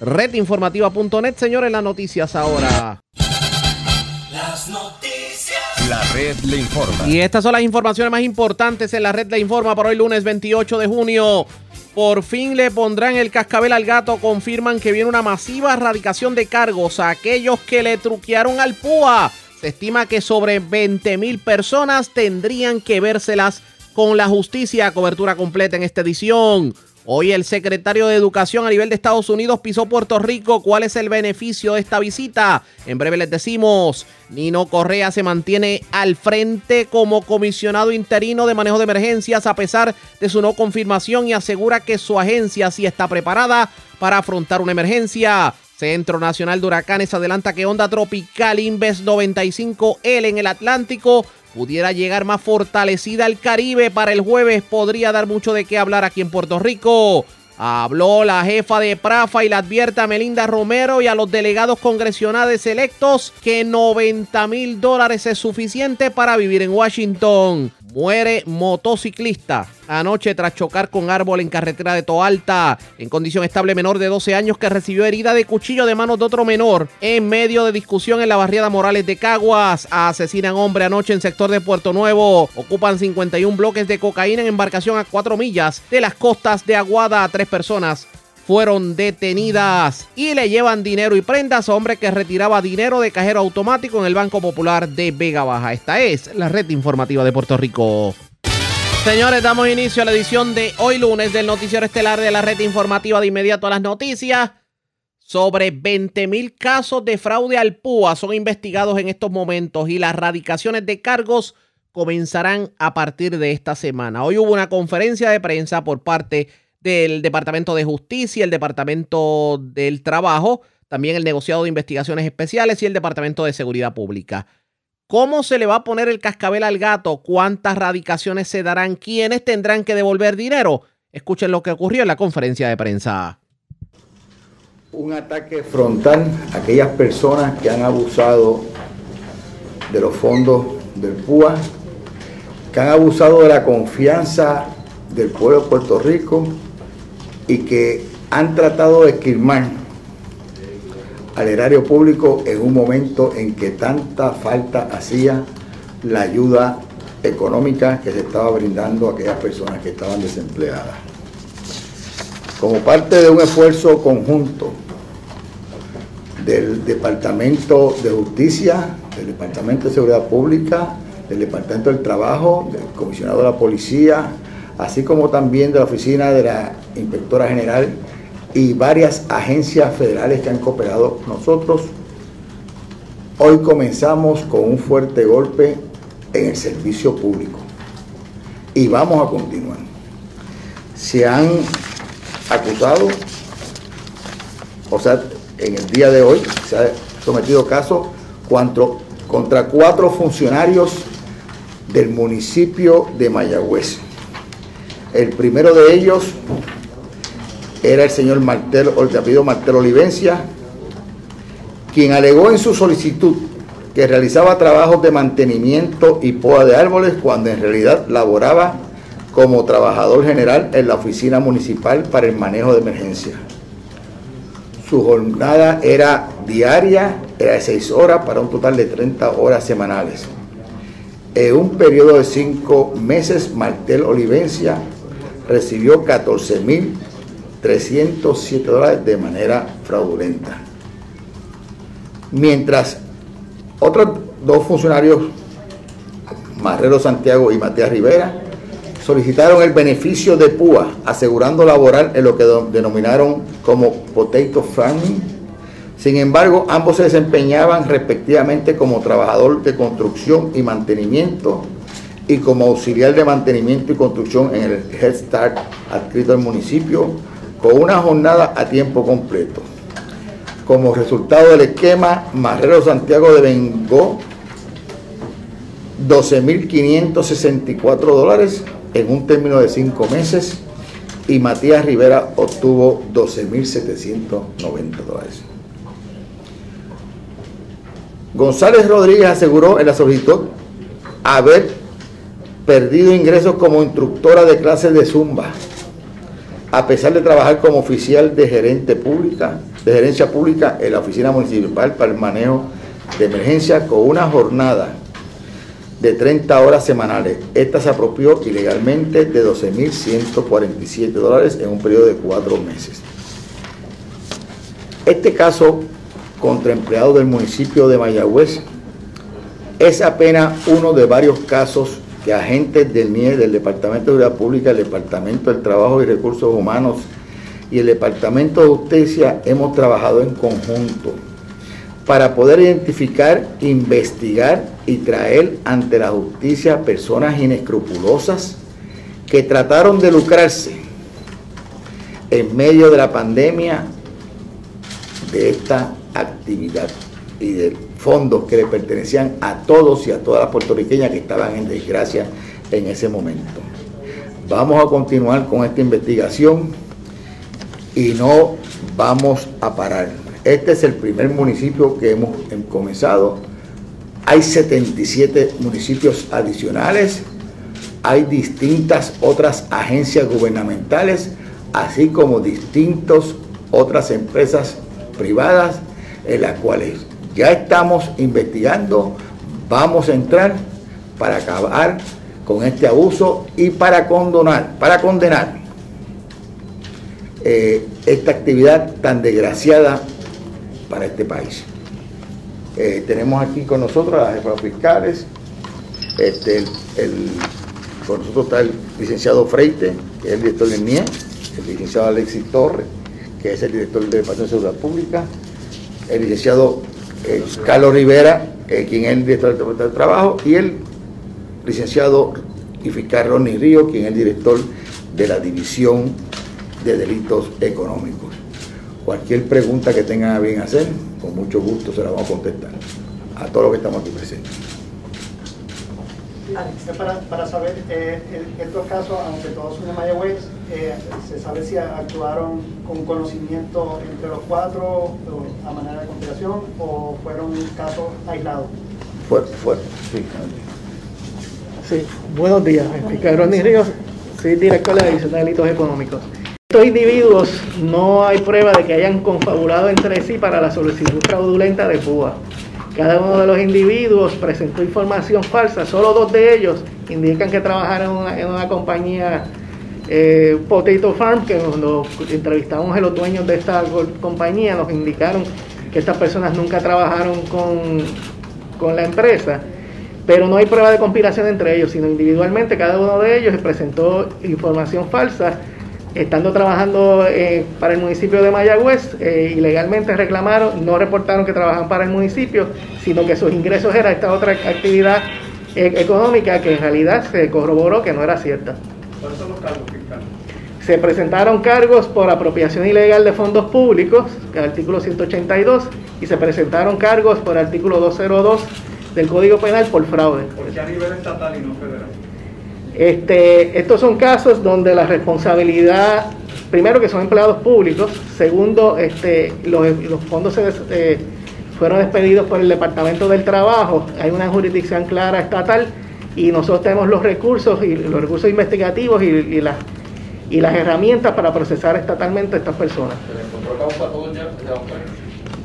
www.redinformativa.net. Señores, las noticias ahora. Las noticias. La red le informa. Y estas son las informaciones más importantes en la red le informa para hoy lunes 28 de junio. Por fin le pondrán el cascabel al gato. Confirman que viene una masiva erradicación de cargos a aquellos que le truquearon al PUA. Se estima que sobre 20 mil personas tendrían que vérselas con la justicia. Cobertura completa en esta edición. Hoy el secretario de Educación a nivel de Estados Unidos pisó Puerto Rico. ¿Cuál es el beneficio de esta visita? En breve les decimos. Nino Correa se mantiene al frente como comisionado interino de manejo de emergencias a pesar de su no confirmación y asegura que su agencia sí está preparada para afrontar una emergencia. Centro Nacional de Huracanes adelanta que onda tropical Inves 95L en el Atlántico pudiera llegar más fortalecida al Caribe para el jueves, podría dar mucho de qué hablar aquí en Puerto Rico. Habló la jefa de Prafa y le advierte a Melinda Romero y a los delegados congresionales electos que 90 mil dólares es suficiente para vivir en Washington. Muere motociclista anoche tras chocar con árbol en carretera de Toalta. En condición estable menor de 12 años que recibió herida de cuchillo de manos de otro menor. En medio de discusión en la barriada Morales de Caguas. Asesinan hombre anoche en sector de Puerto Nuevo. Ocupan 51 bloques de cocaína en embarcación a 4 millas de las costas de Aguada. Tres personas fueron detenidas y le llevan dinero y prendas a hombre que retiraba dinero de cajero automático en el Banco Popular de Vega Baja. Esta es la red informativa de Puerto Rico. Señores, damos inicio a la edición de hoy lunes del noticiero estelar de la red informativa de inmediato a las noticias. Sobre 20 mil casos de fraude al PUA son investigados en estos momentos y las radicaciones de cargos comenzarán a partir de esta semana. Hoy hubo una conferencia de prensa por parte del Departamento de Justicia, el Departamento del Trabajo, también el Negociado de Investigaciones Especiales y el Departamento de Seguridad Pública. ¿Cómo se le va a poner el cascabel al gato? ¿Cuántas radicaciones se darán? ¿Quiénes tendrán que devolver dinero? Escuchen lo que ocurrió en la conferencia de prensa. Un ataque frontal a aquellas personas que han abusado de los fondos del PUA, que han abusado de la confianza del pueblo de Puerto Rico y que han tratado de esquilmar al erario público en un momento en que tanta falta hacía la ayuda económica que se estaba brindando a aquellas personas que estaban desempleadas. Como parte de un esfuerzo conjunto del Departamento de Justicia, del Departamento de Seguridad Pública, del Departamento del Trabajo, del Comisionado de la Policía, así como también de la Oficina de la Inspectora General y varias agencias federales que han cooperado nosotros. Hoy comenzamos con un fuerte golpe en el servicio público y vamos a continuar. Se han acusado, o sea, en el día de hoy se ha sometido caso contra, contra cuatro funcionarios del municipio de Mayagüez. El primero de ellos era el señor Martel, el apellido Martel Olivencia, quien alegó en su solicitud que realizaba trabajos de mantenimiento y poda de árboles cuando en realidad laboraba como trabajador general en la oficina municipal para el manejo de emergencia. Su jornada era diaria, era de 6 horas para un total de 30 horas semanales. En un periodo de 5 meses, Martel Olivencia recibió 14 mil 307 dólares de manera fraudulenta. Mientras otros dos funcionarios, Marrero Santiago y Matías Rivera, solicitaron el beneficio de PUA, asegurando laboral en lo que denominaron como potato farming. Sin embargo, ambos se desempeñaban respectivamente como trabajador de construcción y mantenimiento y como auxiliar de mantenimiento y construcción en el Head Start adscrito al municipio con una jornada a tiempo completo. Como resultado del esquema, Marrero Santiago devengó 12.564 dólares en un término de cinco meses y Matías Rivera obtuvo 12.790 dólares. González Rodríguez aseguró en la solicitud haber perdido ingresos como instructora de clases de Zumba, a pesar de trabajar como oficial de gerente pública, de gerencia pública en la oficina municipal para el manejo de emergencia con una jornada de 30 horas semanales. Esta se apropió ilegalmente de 12.147 dólares en un periodo de cuatro meses. Este caso contra empleados del municipio de Mayagüez es apenas uno de varios casos que agentes del NIE, del Departamento de Seguridad Pública, el Departamento del Trabajo y Recursos Humanos y el Departamento de Justicia hemos trabajado en conjunto para poder identificar, investigar y traer ante la justicia personas inescrupulosas que trataron de lucrarse en medio de la pandemia de esta actividad y de fondos que le pertenecían a todos y a todas las puertorriqueñas que estaban en desgracia en ese momento. Vamos a continuar con esta investigación y no vamos a parar. Este es el primer municipio que hemos comenzado. Hay 77 municipios adicionales, hay distintas otras agencias gubernamentales, así como distintas otras empresas privadas en las cuales ya estamos investigando, vamos a entrar para acabar con este abuso y para condenar eh, esta actividad tan desgraciada para este país. Eh, tenemos aquí con nosotros a las jefas fiscales, este, con nosotros está el licenciado Freite, que es el director del NIE, el licenciado Alexis Torres, que es el director del Departamento de Seguridad Pública, el licenciado eh, Carlos Rivera, eh, quien es el director del Departamento de Trabajo, y el licenciado y fiscal Ronnie Río, quien es el director de la División de Delitos Económicos. Cualquier pregunta que tengan a bien hacer, con mucho gusto se la vamos a contestar a todos los que estamos aquí presentes. Para, para saber, eh, estos casos, aunque todos son de Mayagüez, eh, ¿se sabe si actuaron con conocimiento entre los cuatro a manera de conspiración o fueron casos aislados? Fuerte, fuerte, sí. Sí, buenos días. Ronnie Ríos, soy director de la División de Delitos Económicos. Estos individuos no hay prueba de que hayan confabulado entre sí para la solicitud fraudulenta de Cuba. Cada uno de los individuos presentó información falsa, solo dos de ellos indican que trabajaron en una, compañía eh, Potato Farm, que cuando entrevistamos a los dueños de esta compañía nos indicaron que estas personas nunca trabajaron con, con la empresa, pero no hay prueba de conspiración entre ellos, sino individualmente cada uno de ellos presentó información falsa estando trabajando eh, para el municipio de Mayagüez, eh, ilegalmente reclamaron, no reportaron que trabajaban para el municipio, sino que sus ingresos eran esta otra actividad eh, económica que en realidad se corroboró que no era cierta. ¿Cuáles son los cargos fiscales? Se presentaron cargos por apropiación ilegal de fondos públicos, que es el artículo 182, y se presentaron cargos por artículo 202 del Código Penal por fraude. ¿Por qué a nivel estatal y no federal? Este, estos son casos donde la responsabilidad, primero que son empleados públicos, segundo, este, los, fondos se, eh, fueron despedidos por el Departamento del Trabajo, hay una jurisdicción clara estatal y nosotros tenemos los recursos y los recursos investigativos y, las y las herramientas para procesar estatalmente a estas personas.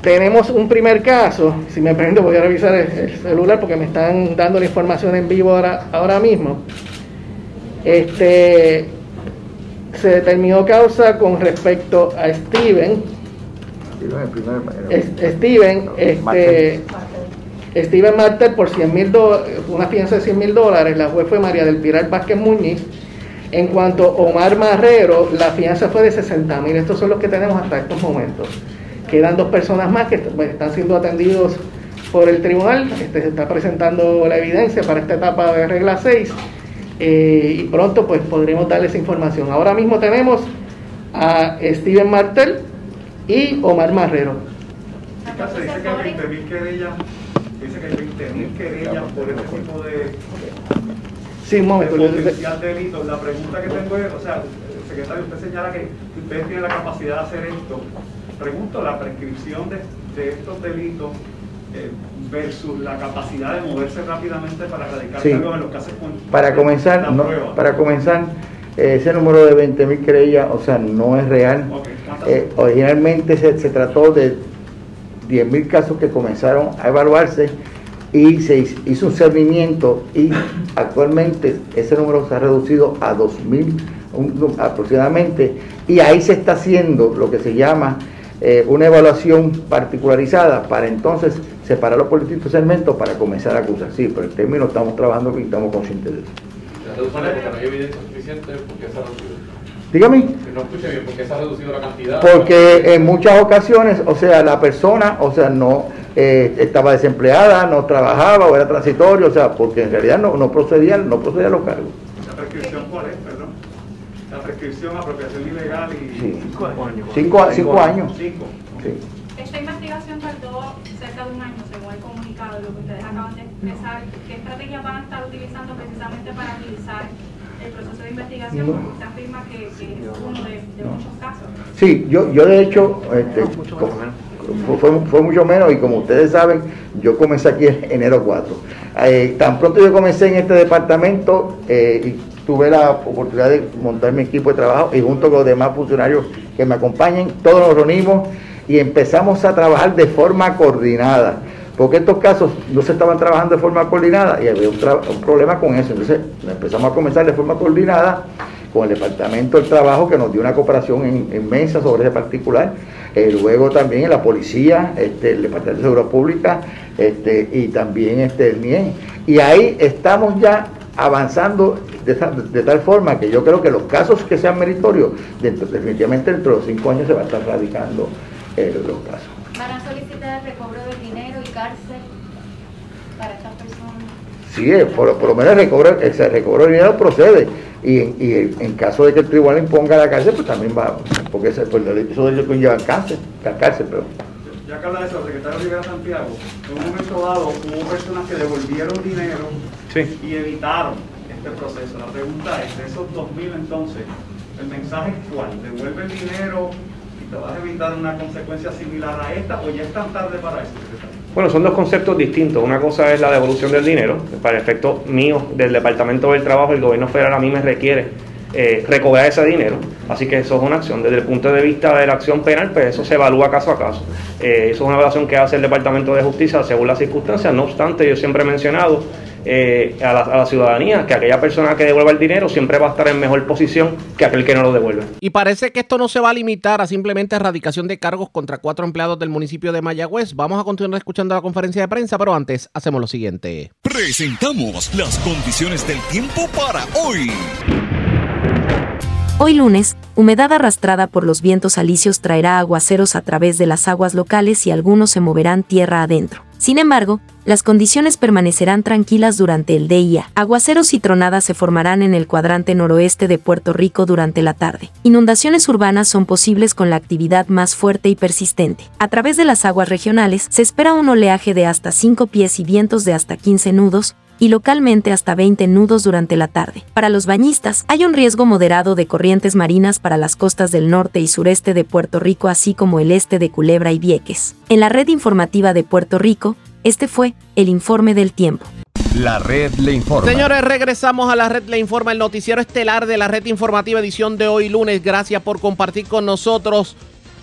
Tenemos un primer caso, si me permite voy a revisar el, celular porque me están dando la información en vivo ahora, ahora mismo. Este, se determinó causa con respecto a Steven. Steven, este, Steven Martel por 100 mil una fianza de 100 mil dólares, la juez fue María del Pilar Vázquez Muñiz. En cuanto a Omar Marrero, la fianza fue de 60 mil. Estos son los que tenemos hasta estos momentos. Quedan dos personas más que están siendo atendidos por el tribunal. Este, se está presentando la evidencia para esta etapa de regla 6 eh, y pronto pues podremos darles información. Ahora mismo tenemos a Steven Martel y Omar Marrero. Dice que hay 20.000 querellas, dice que hay 20.000 querellas por este tipo de, Sí, un momento. de potencial delito. La pregunta que tengo es, o sea, secretario, usted señala que ustedes tienen la capacidad de hacer esto. Pregunto, la prescripción de, de estos delitos eh, versus la capacidad de moverse rápidamente para erradicar Sí. cargos en los casos con Para comenzar, no, para comenzar, eh, ese número de 20.000 querellas, o sea, no es real. Ok, ¿cuántas Eh, originalmente se, se trató de 10.000 casos que comenzaron a evaluarse y se hiz- hizo un cernimiento y actualmente ese número se ha reducido a 2.000 un- un- aproximadamente y ahí se está haciendo lo que se llama eh, una evaluación particularizada para entonces separarlo por distintos segmentos para comenzar a acusar. Sí, pero el término estamos trabajando y estamos conscientes de eso. La hay evidencia suficiente porque. Dígame. Que no escuche bien, porque se ha reducido la cantidad. Porque en muchas ocasiones, o sea, la persona, o sea, no eh, estaba desempleada, no trabajaba o era transitorio, o sea, porque en realidad no, no procedía, no procedía los cargos. ¿La prescripción cuál es, perdón? La prescripción, apropiación ilegal y... Sí. Cinco años. Cinco años. Cinco. Sí. Esta investigación tardó cerca de un año, según el comunicado, lo que ustedes acaban de expresar. ¿Qué estrategia van a estar utilizando precisamente para agilizar el proceso de investigación? No. Porque usted afirma que, que es uno de, de muchos casos. Sí, yo, yo de hecho, este, mucho co- menos. fue, fue- fue mucho menos y como ustedes saben, yo comencé aquí en enero 4. Eh, tan pronto yo comencé en este departamento eh, y tuve la oportunidad de montar mi equipo de trabajo y junto con los demás funcionarios que me acompañen, todos nos reunimos y empezamos a trabajar de forma coordinada. Porque estos casos no se estaban trabajando de forma coordinada y había un, problema con eso. Entonces empezamos a comenzar de forma coordinada con el Departamento del Trabajo que nos dio una cooperación in- inmensa sobre ese particular. Eh, luego también la policía, este, el Departamento de Seguridad Pública este, y también este, el MIEN. Y ahí estamos ya avanzando de, tal forma que yo creo que los casos que sean meritorios, definitivamente dentro de los cinco años se va a estar radicando eh, los casos. ¿Van a solicitar el recobro de dinero y cárcel para estas personas? Sí, por, por lo menos el recobro, el se- recobro de dinero procede. Y, en- y en- en caso de que el tribunal imponga la cárcel, pues también va, porque ese, pues, eso de conlleva cárcel, la cárcel, pero Ya que habla de eso, el secretario Rivera Santiago, en un momento dado hubo personas que devolvieron dinero y evitaron este proceso. La pregunta es, de esos 2.000 entonces, ¿el mensaje es cuál? ¿Devuelve el dinero y te vas a evitar una consecuencia similar a esta o ya es tan tarde para eso, secretario? Bueno, son dos conceptos distintos. Una cosa es la devolución del dinero. Para efectos míos del Departamento del Trabajo, el gobierno federal a mí me requiere eh, recobrar ese dinero. Así que eso es una acción. Desde el punto de vista de la acción penal, pues eso se evalúa caso a caso. Eh, eso es una evaluación que hace el Departamento de Justicia según las circunstancias. No obstante, yo siempre he mencionado eh, a, la, a la ciudadanía que aquella persona que devuelva el dinero siempre va a estar en mejor posición que aquel que no lo devuelve. Y parece que esto no se va a limitar a simplemente erradicación de cargos contra cuatro empleados del municipio de Mayagüez. Vamos a continuar escuchando la conferencia de prensa, pero antes hacemos lo siguiente. Presentamos las condiciones del tiempo para hoy. Hoy lunes, humedad arrastrada por los vientos alisios traerá aguaceros a través de las aguas locales y algunos se moverán tierra adentro. Sin embargo, las condiciones permanecerán tranquilas durante el día. Aguaceros y tronadas se formarán en el cuadrante noroeste de Puerto Rico durante la tarde. Inundaciones urbanas son posibles con la actividad más fuerte y persistente. A través de las aguas regionales se espera un oleaje de hasta 5 pies y vientos de hasta 15 nudos, y localmente hasta 20 nudos durante la tarde. Para los bañistas, hay un riesgo moderado de corrientes marinas para las costas del norte y sureste de Puerto Rico, así como el este de Culebra y Vieques. En la red informativa de Puerto Rico, este fue el informe del tiempo. La red le informa. Señores, regresamos a la red Le Informa, el noticiero estelar de la red informativa edición de hoy lunes. Gracias por compartir con nosotros.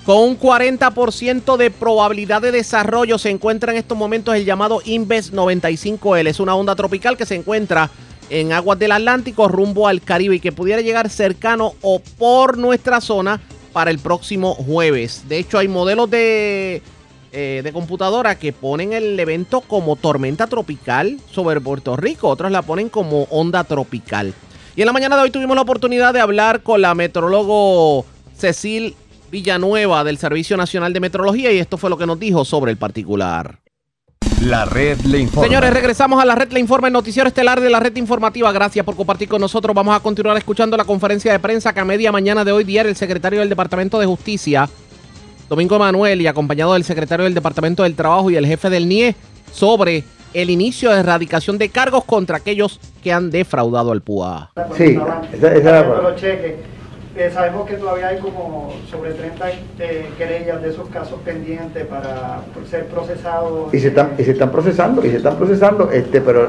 Con un 40% de probabilidad de desarrollo se encuentra en estos momentos el llamado Inves 95L. Es una onda tropical que se encuentra en aguas del Atlántico rumbo al Caribe y que pudiera llegar cercano o por nuestra zona para el próximo jueves. De hecho, hay modelos de, eh, de computadora que ponen el evento como tormenta tropical sobre Puerto Rico. Otros la ponen como onda tropical. Y en la mañana de hoy tuvimos la oportunidad de hablar con la metrólogo Cecil Villanueva del Servicio Nacional de Metrología y esto fue lo que nos dijo sobre el particular. La red le informa. Señores, regresamos a la red Le Informa, el noticiero estelar de la red informativa. Gracias por compartir con nosotros. Vamos a continuar escuchando la conferencia de prensa que a media mañana de hoy diario el secretario del Departamento de Justicia Domingo Emanuel y acompañado del secretario del Departamento del Trabajo y el jefe del NIE sobre el inicio de erradicación de cargos contra aquellos que han defraudado al PUA. Sí, esa, los cheques. Eh, sabemos que todavía hay como sobre 30 eh, querellas de esos casos pendientes para ser procesados. y se están y se están procesando y se están procesando este pero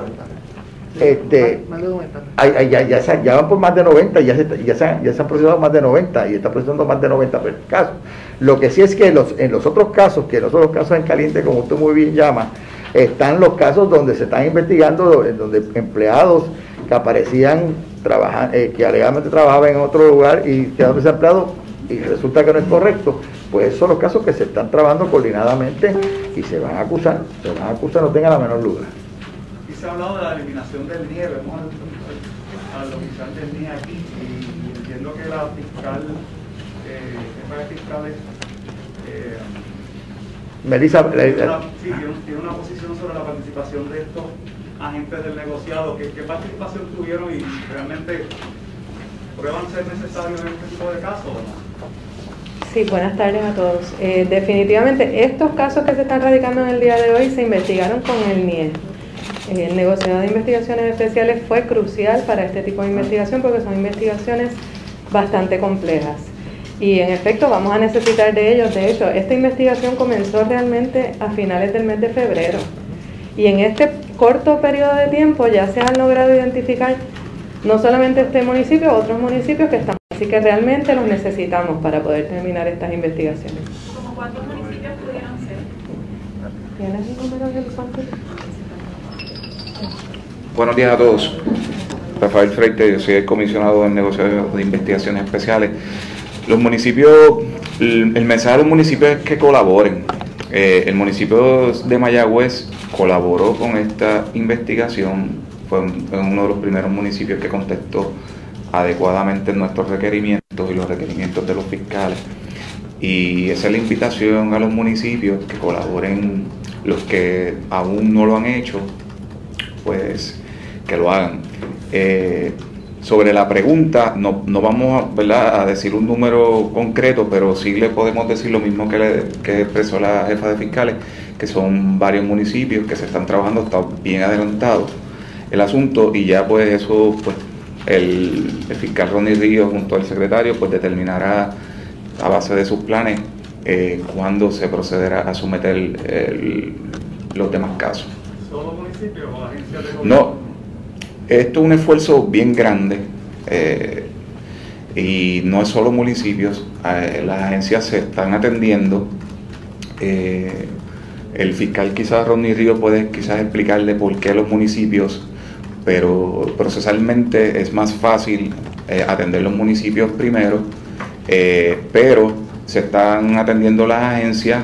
este Más de 90. ay, ay, ya, ya, se- ya van por más de 90 ya se, ya, se, han- ya se han procesado más de 90 y está procesando más de 90 casos lo que sí es que los, en los otros casos que los otros casos en caliente como usted muy bien llama están los casos donde se están investigando en donde empleados que aparecían trabajan, eh, que alegadamente trabajaban en otro lugar y quedaron desempleados y resulta que no es correcto, pues esos son los casos que se están trabajando coordinadamente y se van a acusar, se van a acusar, no tengan la menor duda. Y se ha hablado de la eliminación del NIE, vemos oficial del NIE aquí y entiendo que la fiscal, eh, fiscales, eh, Melissa, tiene, una, sí, tiene una posición sobre la participación de estos agentes del negociado. ¿Qué, qué participación tuvieron y realmente prueban ser necesarios en este tipo de casos o no? Sí, buenas tardes a todos. Eh, definitivamente, estos casos que se están radicando en el día de hoy se investigaron con el NIE. Eh, El negociado de investigaciones especiales fue crucial para este tipo de investigación porque son investigaciones bastante complejas. Y en efecto vamos a necesitar de ellos. De hecho, esta investigación comenzó realmente a finales del mes de febrero. Y en este corto periodo de tiempo ya se han logrado identificar no solamente este municipio, otros municipios que están. Así que realmente los necesitamos para poder terminar estas investigaciones. ¿Como cuántos municipios pudieron ser? ¿Tienes el número del cuánto? Buenos días a todos. Rafael Freite, yo soy el comisionado del negocio de investigaciones especiales. Los municipios, el, el mensaje de los municipios es que colaboren. Eh, el municipio de Mayagüez colaboró con esta investigación, fue un- fue uno de los primeros municipios que contestó adecuadamente nuestros requerimientos y los requerimientos de los fiscales. Y esa es la invitación a los municipios que colaboren los que aún no lo han hecho, pues que lo hagan. Eh, sobre la pregunta, no, no vamos a, ¿verdad? a decir un número concreto, pero sí le podemos decir lo mismo que, le, que expresó la jefa de fiscales, que son varios municipios que se están trabajando, está bien adelantado el asunto y ya pues eso, pues el, el fiscal Ronnie Ríos junto al secretario pues determinará a base de sus planes eh, cuándo se procederá a someter el- los demás casos. ¿Solo municipios o agencias de gobierno? No, esto es un esfuerzo bien grande eh, y no es solo municipios, eh, las agencias se están atendiendo. eh, el fiscal quizás Ronnie Río puede quizás explicarle por qué los municipios, pero procesalmente es más fácil atender los municipios primero, pero se están atendiendo las agencias.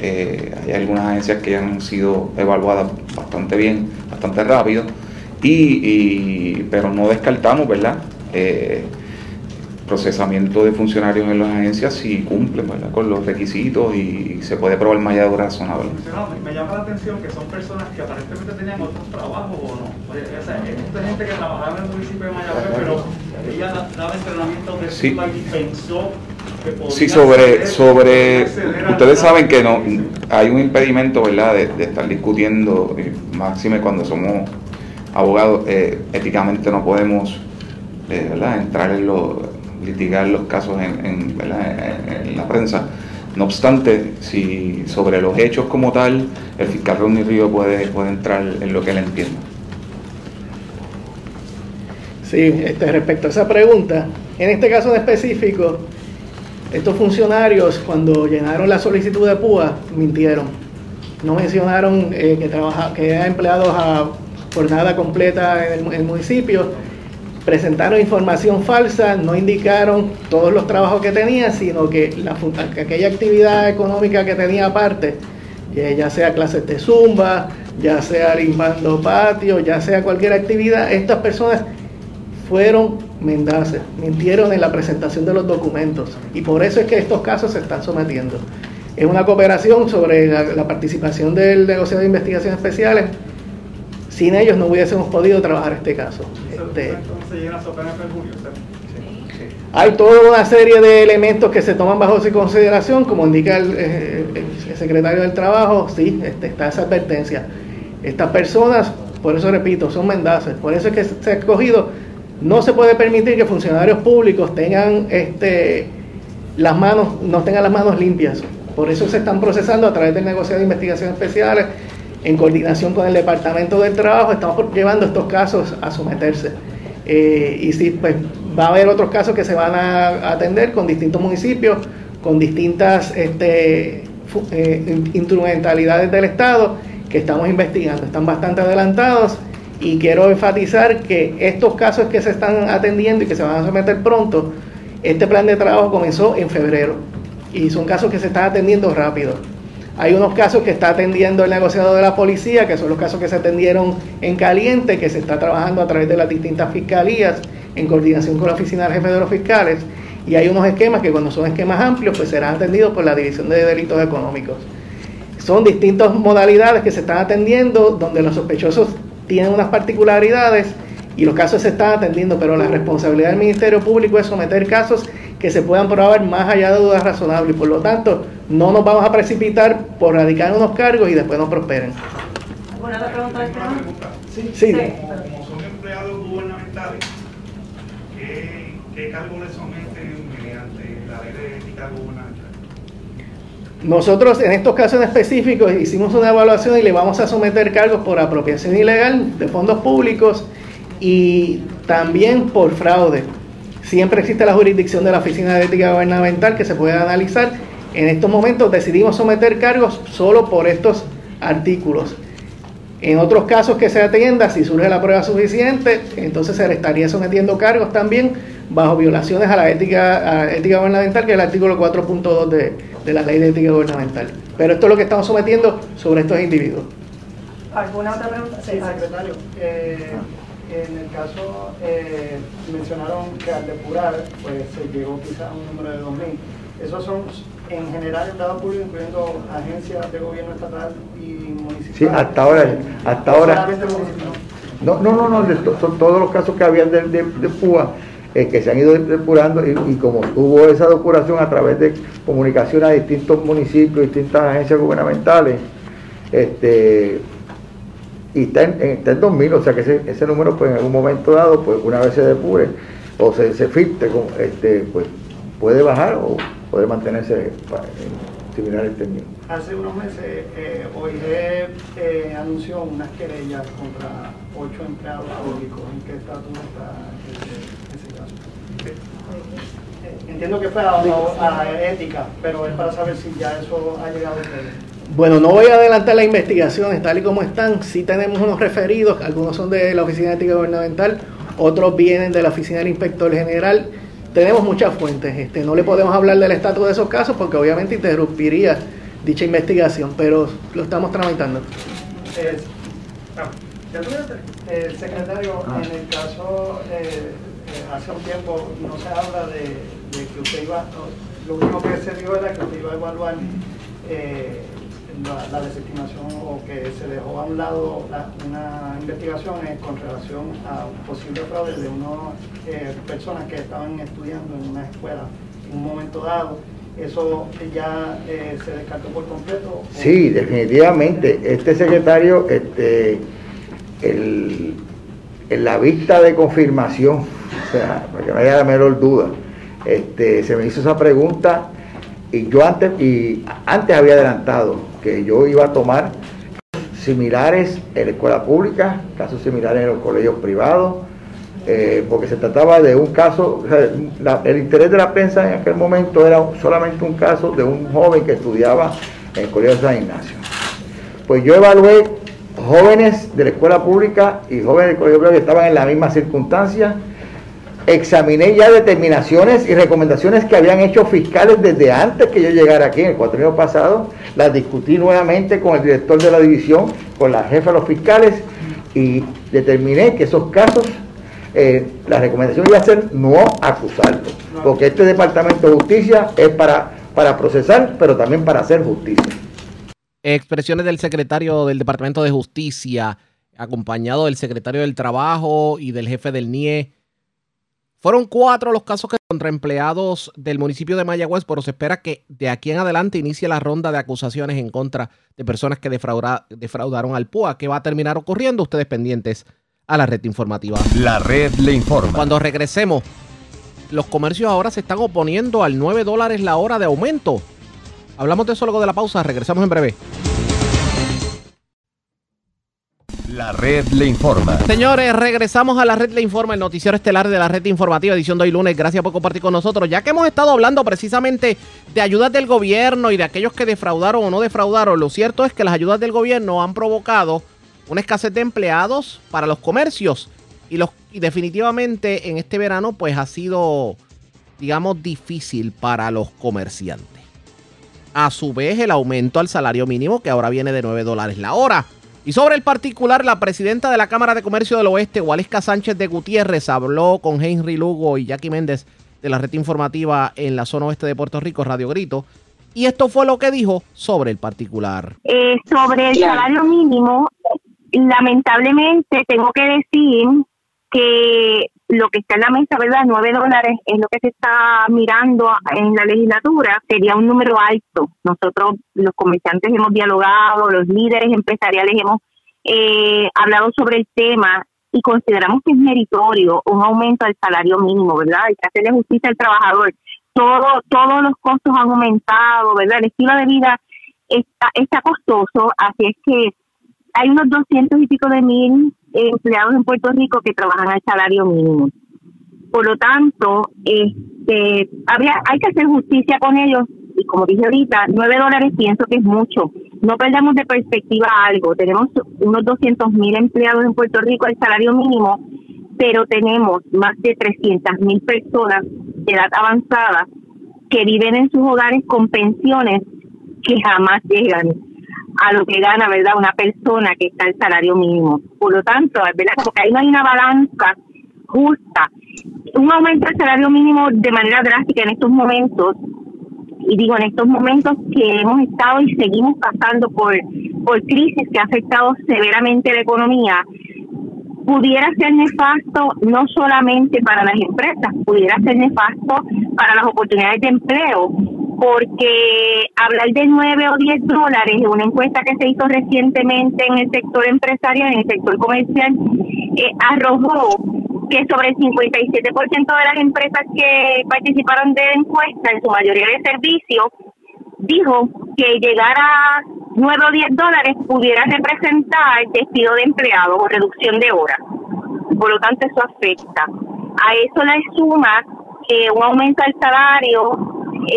hay algunas agencias que han sido evaluadas bastante bien, bastante rápido, y, y- pero no descartamos, ¿verdad? Eh, procesamiento de funcionarios en las agencias si cumplen ¿verdad? con los requisitos y se puede probar mallado razonable. Mencionado, me, me llama la atención que son personas que aparentemente tenían otros trabajos o no. O sea, esta gente que trabajaba en el municipio de Mayagüez, pero ella da- daba entrenamiento de Sí. y pensó que podía Sí, sobre, sobre, ustedes saben que no hay un impedimento, ¿verdad?, de, de estar discutiendo, eh, máxime cuando somos abogados, eh, éticamente no podemos, eh, entrar en los, litigar los casos en, la prensa. No obstante, si sobre los hechos como tal, el fiscal Ronnie Río puede, puede entrar en lo que él entienda. Sí, este, respecto a esa pregunta, en este caso en específico, estos funcionarios cuando llenaron la solicitud de PUA mintieron. No mencionaron eh, que, trabaja, que eran empleados a jornada completa en el, mu- el municipio, presentaron información falsa, no indicaron todos los trabajos que tenía, sino que, aquella actividad económica que tenía aparte, ya sea clases de zumba, ya sea limpiando patios, ya sea cualquier actividad, estas personas fueron mendaces, mintieron en la presentación de los documentos y por eso es que estos casos se están sometiendo. Es una cooperación sobre la, participación del negociado de investigaciones especiales. Sin ellos no hubiésemos podido trabajar este caso. Este. Hay toda una serie de elementos que se toman bajo su consideración, como indica el, el secretario del Trabajo, sí, este, está esa advertencia. Estas personas, por eso repito, son mendaces, por eso es que se ha escogido, no se puede permitir que funcionarios públicos tengan este, las manos, no tengan las manos limpias. Por eso se están procesando a través del negocio de investigación especiales, en coordinación con el Departamento del Trabajo, estamos llevando estos casos a someterse. Eh, y sí, pues va a haber otros casos que se van a atender con distintos municipios, con distintas este, eh, instrumentalidades del Estado que estamos investigando. Están bastante adelantados y quiero enfatizar que estos casos que se están atendiendo y que se van a someter pronto, este plan de trabajo comenzó en febrero y son casos que se están atendiendo rápido. Hay unos casos que está atendiendo el negociado de la policía, que son los casos que se atendieron en caliente, que se está trabajando a través de las distintas fiscalías en coordinación con la oficina del jefe de los fiscales. Y hay unos esquemas que cuando son esquemas amplios, pues serán atendidos por la División de Delitos Económicos. Son distintas modalidades que se están atendiendo, donde los sospechosos tienen unas particularidades y los casos se están atendiendo, pero la responsabilidad del Ministerio Público es someter casos que se puedan probar más allá de dudas razonables por lo tanto no nos vamos a precipitar por radicar unos cargos y después no prosperen. ¿Alguna otra pregunta Sí. sí. Como son empleados gubernamentales, ¿qué, qué cargos les someten mediante la ley de ética gubernamental? Nosotros en estos casos en específico hicimos una evaluación y le vamos a someter cargos por apropiación ilegal de fondos públicos y también por fraude. Siempre existe la jurisdicción de la Oficina de Ética Gubernamental que se puede analizar. En estos momentos decidimos someter cargos solo por estos artículos. En otros casos que se atienda, si surge la prueba suficiente, entonces se le estaría sometiendo cargos también bajo violaciones a la ética, ética gubernamental, que es el artículo 4.2 de, de la ley de ética gubernamental. Pero esto es lo que estamos sometiendo sobre estos individuos. ¿Alguna otra pregunta? Sí, secretario. Eh, en el caso, eh, mencionaron que al depurar, pues se llegó quizá a un número de 2.000. Esos son en general empleados públicos, incluyendo agencias de gobierno estatal y municipal. Sí, hasta ahora. Hasta ahora. No, no, no, no, son todos los casos que habían de, de, de PUA eh, que se han ido depurando y, y, como hubo esa depuración a través de comunicación a distintos municipios, distintas agencias gubernamentales, este, y está en, está en 2000, o sea que ese, ese, número pues en algún momento dado, pues una vez se depure o se, se filtre, este, pues puede bajar o puede mantenerse similar este mismo. Hace unos meses eh, OIG eh, anunció unas querellas contra ocho empleados públicos. ¿En qué estatus está ese, ese caso? Eh, entiendo que fue a, a, a, ética, pero es para saber si ya eso ha llegado a ustedes. Bueno, no voy a adelantar las investigaciones tal y como están. Sí tenemos unos referidos, algunos son de la Oficina de Ética Gubernamental, otros vienen de la Oficina del Inspector General. Tenemos muchas fuentes. Este, no le podemos hablar del estatus de esos casos porque obviamente interrumpiría dicha investigación, pero lo estamos tramitando. Eh, eh, secretario, ah. en el caso, eh, hace un tiempo no se habla de, de, que usted iba, lo único que se dio era que usted iba a evaluar la, desestimación o que se dejó a un lado la, una investigación con relación a un posible fraude de unas eh, personas que estaban estudiando en una escuela en un momento dado. ¿Eso ya eh, se descartó por completo? Sí, definitivamente. Este secretario, este, el, en la vista de confirmación, o sea, para que no haya la menor duda, este, se me hizo esa pregunta y yo antes, y antes había adelantado que yo iba a tomar similares en la escuela pública, casos similares en los colegios privados, eh, porque se trataba de un caso, el interés de la prensa en aquel momento era solamente un caso de un joven que estudiaba en el Colegio de San Ignacio. Pues yo evalué jóvenes de la escuela pública y jóvenes del colegio privado que estaban en la misma circunstancia examiné ya determinaciones y recomendaciones que habían hecho fiscales desde antes que yo llegara aquí, en el cuatrienio pasado, las discutí nuevamente con el director de la división, con la jefa de los fiscales, y determiné que esos casos, eh, la recomendación iba a ser no acusarlos, porque este Departamento de Justicia es para, para procesar, pero también para hacer justicia. Expresiones del secretario del Departamento de Justicia, acompañado del secretario del Trabajo y del jefe del NIE Fueron cuatro los casos que contra empleados del municipio de Mayagüez, pero se espera que de aquí en adelante inicie la ronda de acusaciones en contra de personas que defraudaron al PUA. ¿Qué va a terminar ocurriendo? Ustedes pendientes a la red informativa. La red le informa. Cuando regresemos, los comercios ahora se están oponiendo al 9 dólares la hora de aumento. Hablamos de eso luego de la pausa, regresamos en breve. La red le informa. Señores, regresamos a la red le informa, el noticiero estelar de la red informativa, edición de hoy lunes. Gracias por compartir con nosotros. Ya que hemos estado hablando precisamente de ayudas del gobierno y de aquellos que defraudaron o no defraudaron, lo cierto es que las ayudas del gobierno han provocado una escasez de empleados para los comercios. Y, los, y definitivamente en este verano pues ha sido, digamos, difícil para los comerciantes. A su vez, el aumento al salario mínimo que ahora viene de 9 dólares la hora. Y sobre el particular, la presidenta de la Cámara de Comercio del Oeste, Walisca Sánchez de Gutiérrez, habló con Henry Lugo y Jackie Méndez de la red informativa en la zona oeste de Puerto Rico, Radio Grito. Y esto fue lo que dijo sobre el particular. Eh, sobre el salario mínimo, lamentablemente tengo que decir que lo que está en la mesa, ¿verdad? 9 dólares es lo que se está mirando en la legislatura, sería un número alto. Nosotros, los comerciantes, hemos dialogado, los líderes empresariales hemos eh, hablado sobre el tema y consideramos que es meritorio un aumento al salario mínimo, ¿verdad? Hay que hacerle justicia al trabajador. Todo, todos los costos han aumentado, ¿verdad? El estilo de vida está, está costoso, así es que hay unos doscientos y pico de mil empleados en Puerto Rico que trabajan al salario mínimo. Por lo tanto, este, habría, hay que hacer justicia con ellos y como dije ahorita, nueve dólares pienso que es mucho. No perdamos de perspectiva algo. Tenemos unos doscientos mil empleados en Puerto Rico al salario mínimo, pero tenemos más de trescientas mil personas de edad avanzada que viven en sus hogares con pensiones que jamás llegan a lo que gana, ¿verdad? Una persona que está al salario mínimo. Por lo tanto, ¿verdad? Porque ahí no hay una balanza justa. Un aumento del salario mínimo de manera drástica en estos momentos, y digo en estos momentos que hemos estado y seguimos pasando por, por crisis que ha afectado severamente la economía, pudiera ser nefasto no solamente para las empresas, pudiera ser nefasto para las oportunidades de empleo, porque hablar de 9 o 10 dólares en una encuesta que se hizo recientemente en el sector empresarial, en el sector comercial, eh, arrojó que sobre el 57% de las empresas que participaron de la encuesta, en su mayoría de servicios, dijo que llegar a 9 o 10 dólares pudiera representar despido de empleados o reducción de horas. Por lo tanto, eso afecta. A eso le suma que un aumento del salario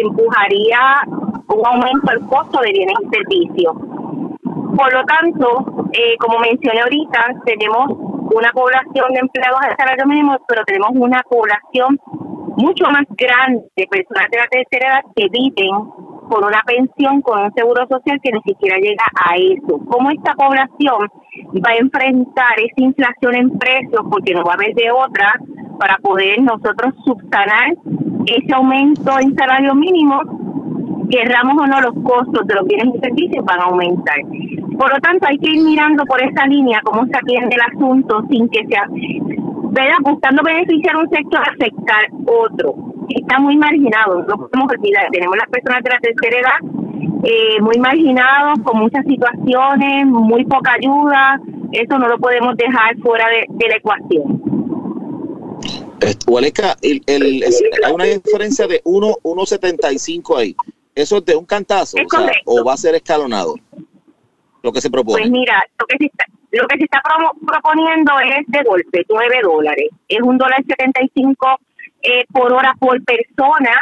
empujaría un aumento del costo de bienes y servicios. Por lo tanto, eh, como mencioné ahorita, tenemos una población de empleados de salario mínimo, pero tenemos una población mucho más grande de personas de la tercera edad que viven con una pensión, con un seguro social que ni siquiera llega a eso. ¿Cómo esta población va a enfrentar esa inflación en precios? Porque no va a haber de otra para poder nosotros subsanar ese aumento en salario mínimo, querramos o no, los costos de los bienes y servicios van a aumentar. Por lo tanto, hay que ir mirando por esa línea cómo se atiende el asunto sin que sea, ¿verdad? Buscando beneficiar un sector, afectar otro. Está muy marginado, no podemos olvidar. Tenemos las personas de la tercera edad eh, muy marginados, con muchas situaciones, muy poca ayuda. Eso no lo podemos dejar fuera de la ecuación. Hualeca, el, el, hay una diferencia de 1,75 ahí. ¿Eso es de un cantazo o, va a ser escalonado? Lo que se propone. Pues mira, lo que se está, lo que se está proponiendo es de golpe 9 dólares. Es un dólar 75 eh, por hora por persona,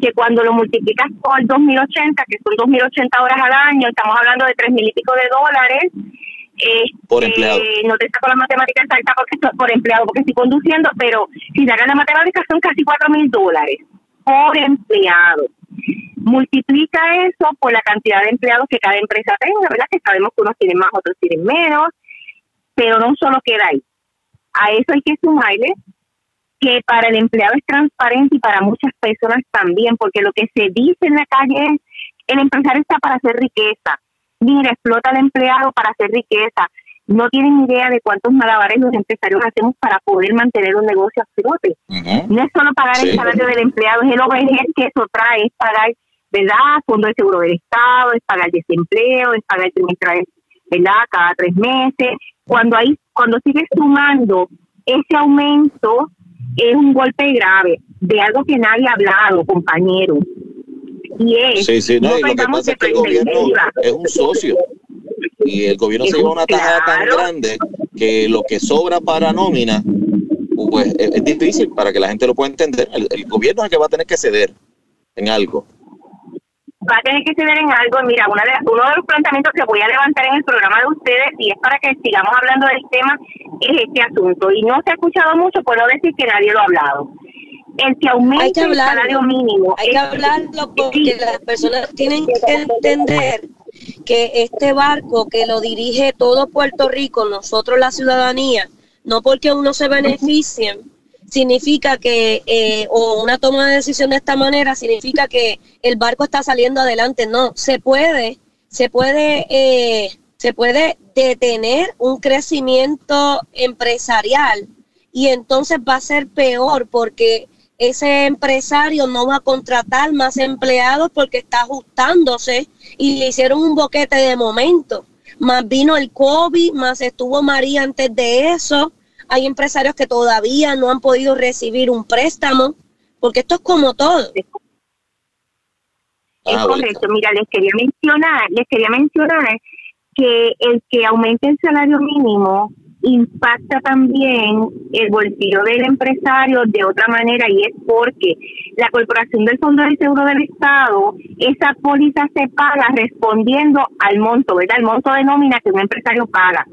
que cuando lo multiplicas por 2080, que son 2080 horas al año, estamos hablando de 3 mil y pico de dólares por empleado. Eh, no te saco la matemática exacta porque por empleado, porque estoy conduciendo, pero si sacas la matemática son casi cuatro mil dólares por empleado. Multiplica eso por la cantidad de empleados que cada empresa tenga, ¿verdad? Que sabemos que unos tienen más, otros tienen menos, pero no solo queda ahí. A eso hay que sumarle que para el empleado es transparente y para muchas personas también, porque lo que se dice en la calle es el empresario está para hacer riqueza mira, explota al empleado para hacer riqueza. no tienen idea de cuántos malabares los empresarios hacemos para poder mantener un negocio a flote. No es solo pagar el salario del empleado, es el overhead que eso trae, es pagar, ¿verdad?, fondo de seguro del Estado, es pagar desempleo, es pagar trimestral, ¿verdad?, cada tres meses. Cuando, hay, cuando sigues sumando ese aumento, es un golpe grave de algo que nadie ha hablado, compañero. Y es, sí, sí, no, lo que pasa es que el gobierno es un socio y el gobierno se lleva una tajada tan grande que lo que sobra para nómina pues es, difícil para que la gente lo pueda entender. El, gobierno es el que va a tener que ceder en algo. Va a tener que ceder en algo. Mira, una de, uno de los planteamientos que voy a levantar en el programa de ustedes, y es para que sigamos hablando del tema, es este asunto. Y no se ha escuchado mucho, puedo decir que nadie lo ha hablado. El que aumente el salario mínimo. Hay que hablarlo porque las personas tienen que entender que este barco que lo dirige todo Puerto Rico, nosotros la ciudadanía, no porque uno se beneficie, significa que, eh, o una toma de decisión de esta manera, significa que el barco está saliendo adelante. No, se puede, se puede, eh, se puede detener un crecimiento empresarial y entonces va a ser peor porque ese empresario no va a contratar más empleados porque está ajustándose y le hicieron un boquete de momento. Más vino el COVID, más estuvo María antes de eso. Hay empresarios que todavía no han podido recibir un préstamo, porque esto es como todo. Es ah, correcto. Mira, les quería mencionar, les quería mencionar que el que aumente el salario mínimo impacta también el bolsillo del empresario de otra manera y es porque la Corporación del Fondo del Seguro del Estado, esa póliza se paga respondiendo al monto, ¿verdad? El monto de nómina que un empresario paga.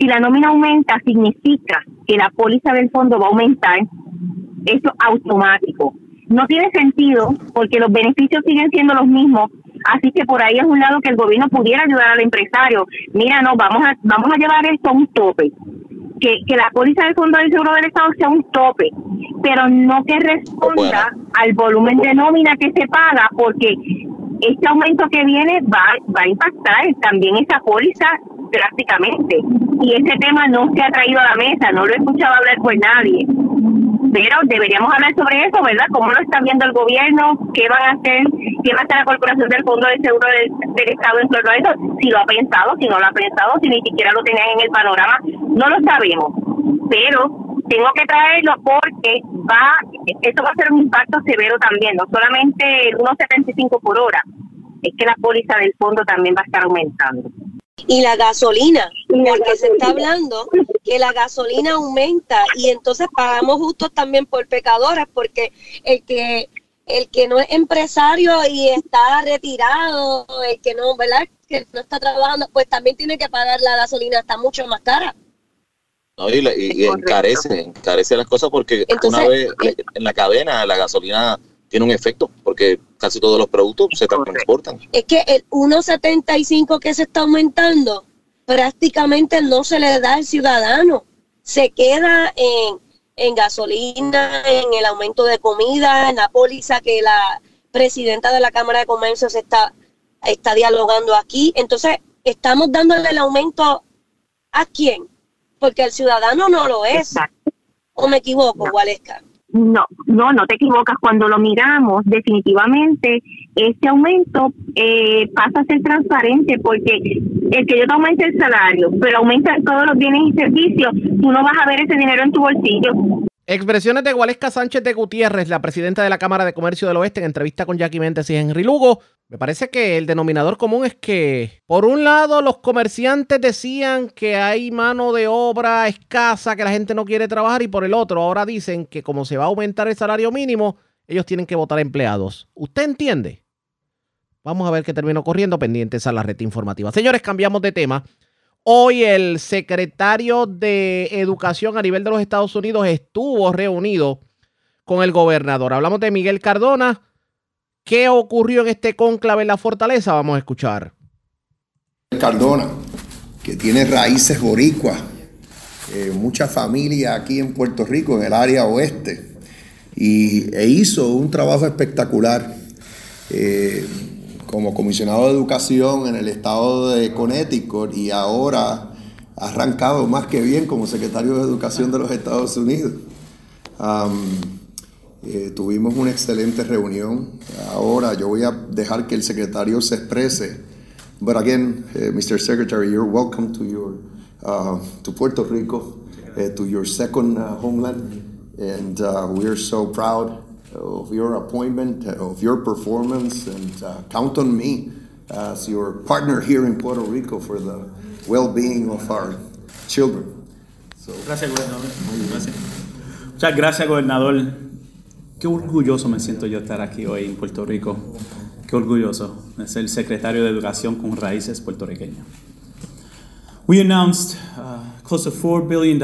Si la nómina aumenta, significa que la póliza del fondo va a aumentar. Eso automático. No tiene sentido porque los beneficios siguen siendo los mismos Así que por ahí es un lado que el gobierno pudiera ayudar al empresario. Mira, no, vamos a, vamos a llevar esto a un tope. Que, que la póliza del Fondo del Seguro del Estado sea un tope, pero no que responda al volumen de nómina que se paga, porque este aumento que viene va, va a impactar también esa póliza drásticamente. Y ese tema no se ha traído a la mesa, no lo he escuchado hablar por nadie pero deberíamos hablar sobre eso, ¿verdad? ¿Cómo lo está viendo el gobierno? ¿Qué van a hacer? ¿Qué va a hacer la Corporación del Fondo de Seguro del, Estado en torno a eso? Si lo ha pensado, si no lo ha pensado, si ni siquiera lo tenían en el panorama, no lo sabemos. Pero tengo que traerlo porque va, esto va a ser un impacto severo también, no solamente el 1.75 por hora, es que la póliza del fondo también va a estar aumentando y la gasolina, porque se está hablando que la gasolina aumenta y entonces pagamos justos también por pecadoras, porque el que el que no es empresario y está retirado, el que no, ¿verdad? Que no está trabajando, pues también tiene que pagar la gasolina, está mucho más cara. No, y, y encarece, encarece las cosas porque una vez eh, en la cadena la gasolina tiene un efecto, porque casi todos los productos se transportan. Es que el 1.75 que se está aumentando prácticamente no se le da al ciudadano, se queda en, en gasolina, en el aumento de comida, en la póliza que la presidenta de la Cámara de Comercio se está, está dialogando aquí. Entonces, estamos dándole el aumento a quién? Porque el ciudadano no lo es. ¿O me equivoco, Gualesca? No, no, no te equivocas. Cuando lo miramos, definitivamente este aumento eh, pasa a ser transparente porque el que yo te aumente el salario, pero aumenta todos los bienes y servicios, tú no vas a ver ese dinero en tu bolsillo. Expresiones de Gualesca Sánchez de Gutiérrez, la presidenta de la Cámara de Comercio del Oeste, en entrevista con Jackie Méndez y Henry Lugo. Me parece que el denominador común es que, por un lado, los comerciantes decían que hay mano de obra escasa, que la gente no quiere trabajar, y por el otro, ahora dicen que como se va a aumentar el salario mínimo, ellos tienen que votar empleados. ¿Usted entiende? Vamos a ver qué terminó corriendo pendientes a la red informativa. Señores, cambiamos de tema. Hoy el secretario de Educación a nivel de los Estados Unidos estuvo reunido con el gobernador. Hablamos de Miguel Cardona ¿Qué ocurrió en este cónclave en la fortaleza? Vamos a escuchar. Cardona, que tiene raíces boricuas, eh, mucha familia aquí en Puerto Rico, en el área oeste, y, e hizo un trabajo espectacular eh, como comisionado de educación en el estado de Connecticut y ahora ha arrancado más que bien como secretario de Educación de los Estados Unidos. Eh, tuvimos una excelente reunión. Ahora yo voy a dejar que el secretario se exprese. But again, uh, Mr. Secretary, you're welcome to your uh, to Puerto Rico, uh, to your second uh, homeland, and uh, we're so proud of your appointment, of your performance, and uh, count on me as your partner here in Puerto Rico for the well-being of our children. So, gracias, gobernador. Gracias. Muchas gracias, gobernador. Qué orgulloso me siento yo estar aquí hoy en Puerto Rico. Qué orgulloso de ser secretario de Educación con raíces puertorriqueñas. We announced uh, close to $4 billion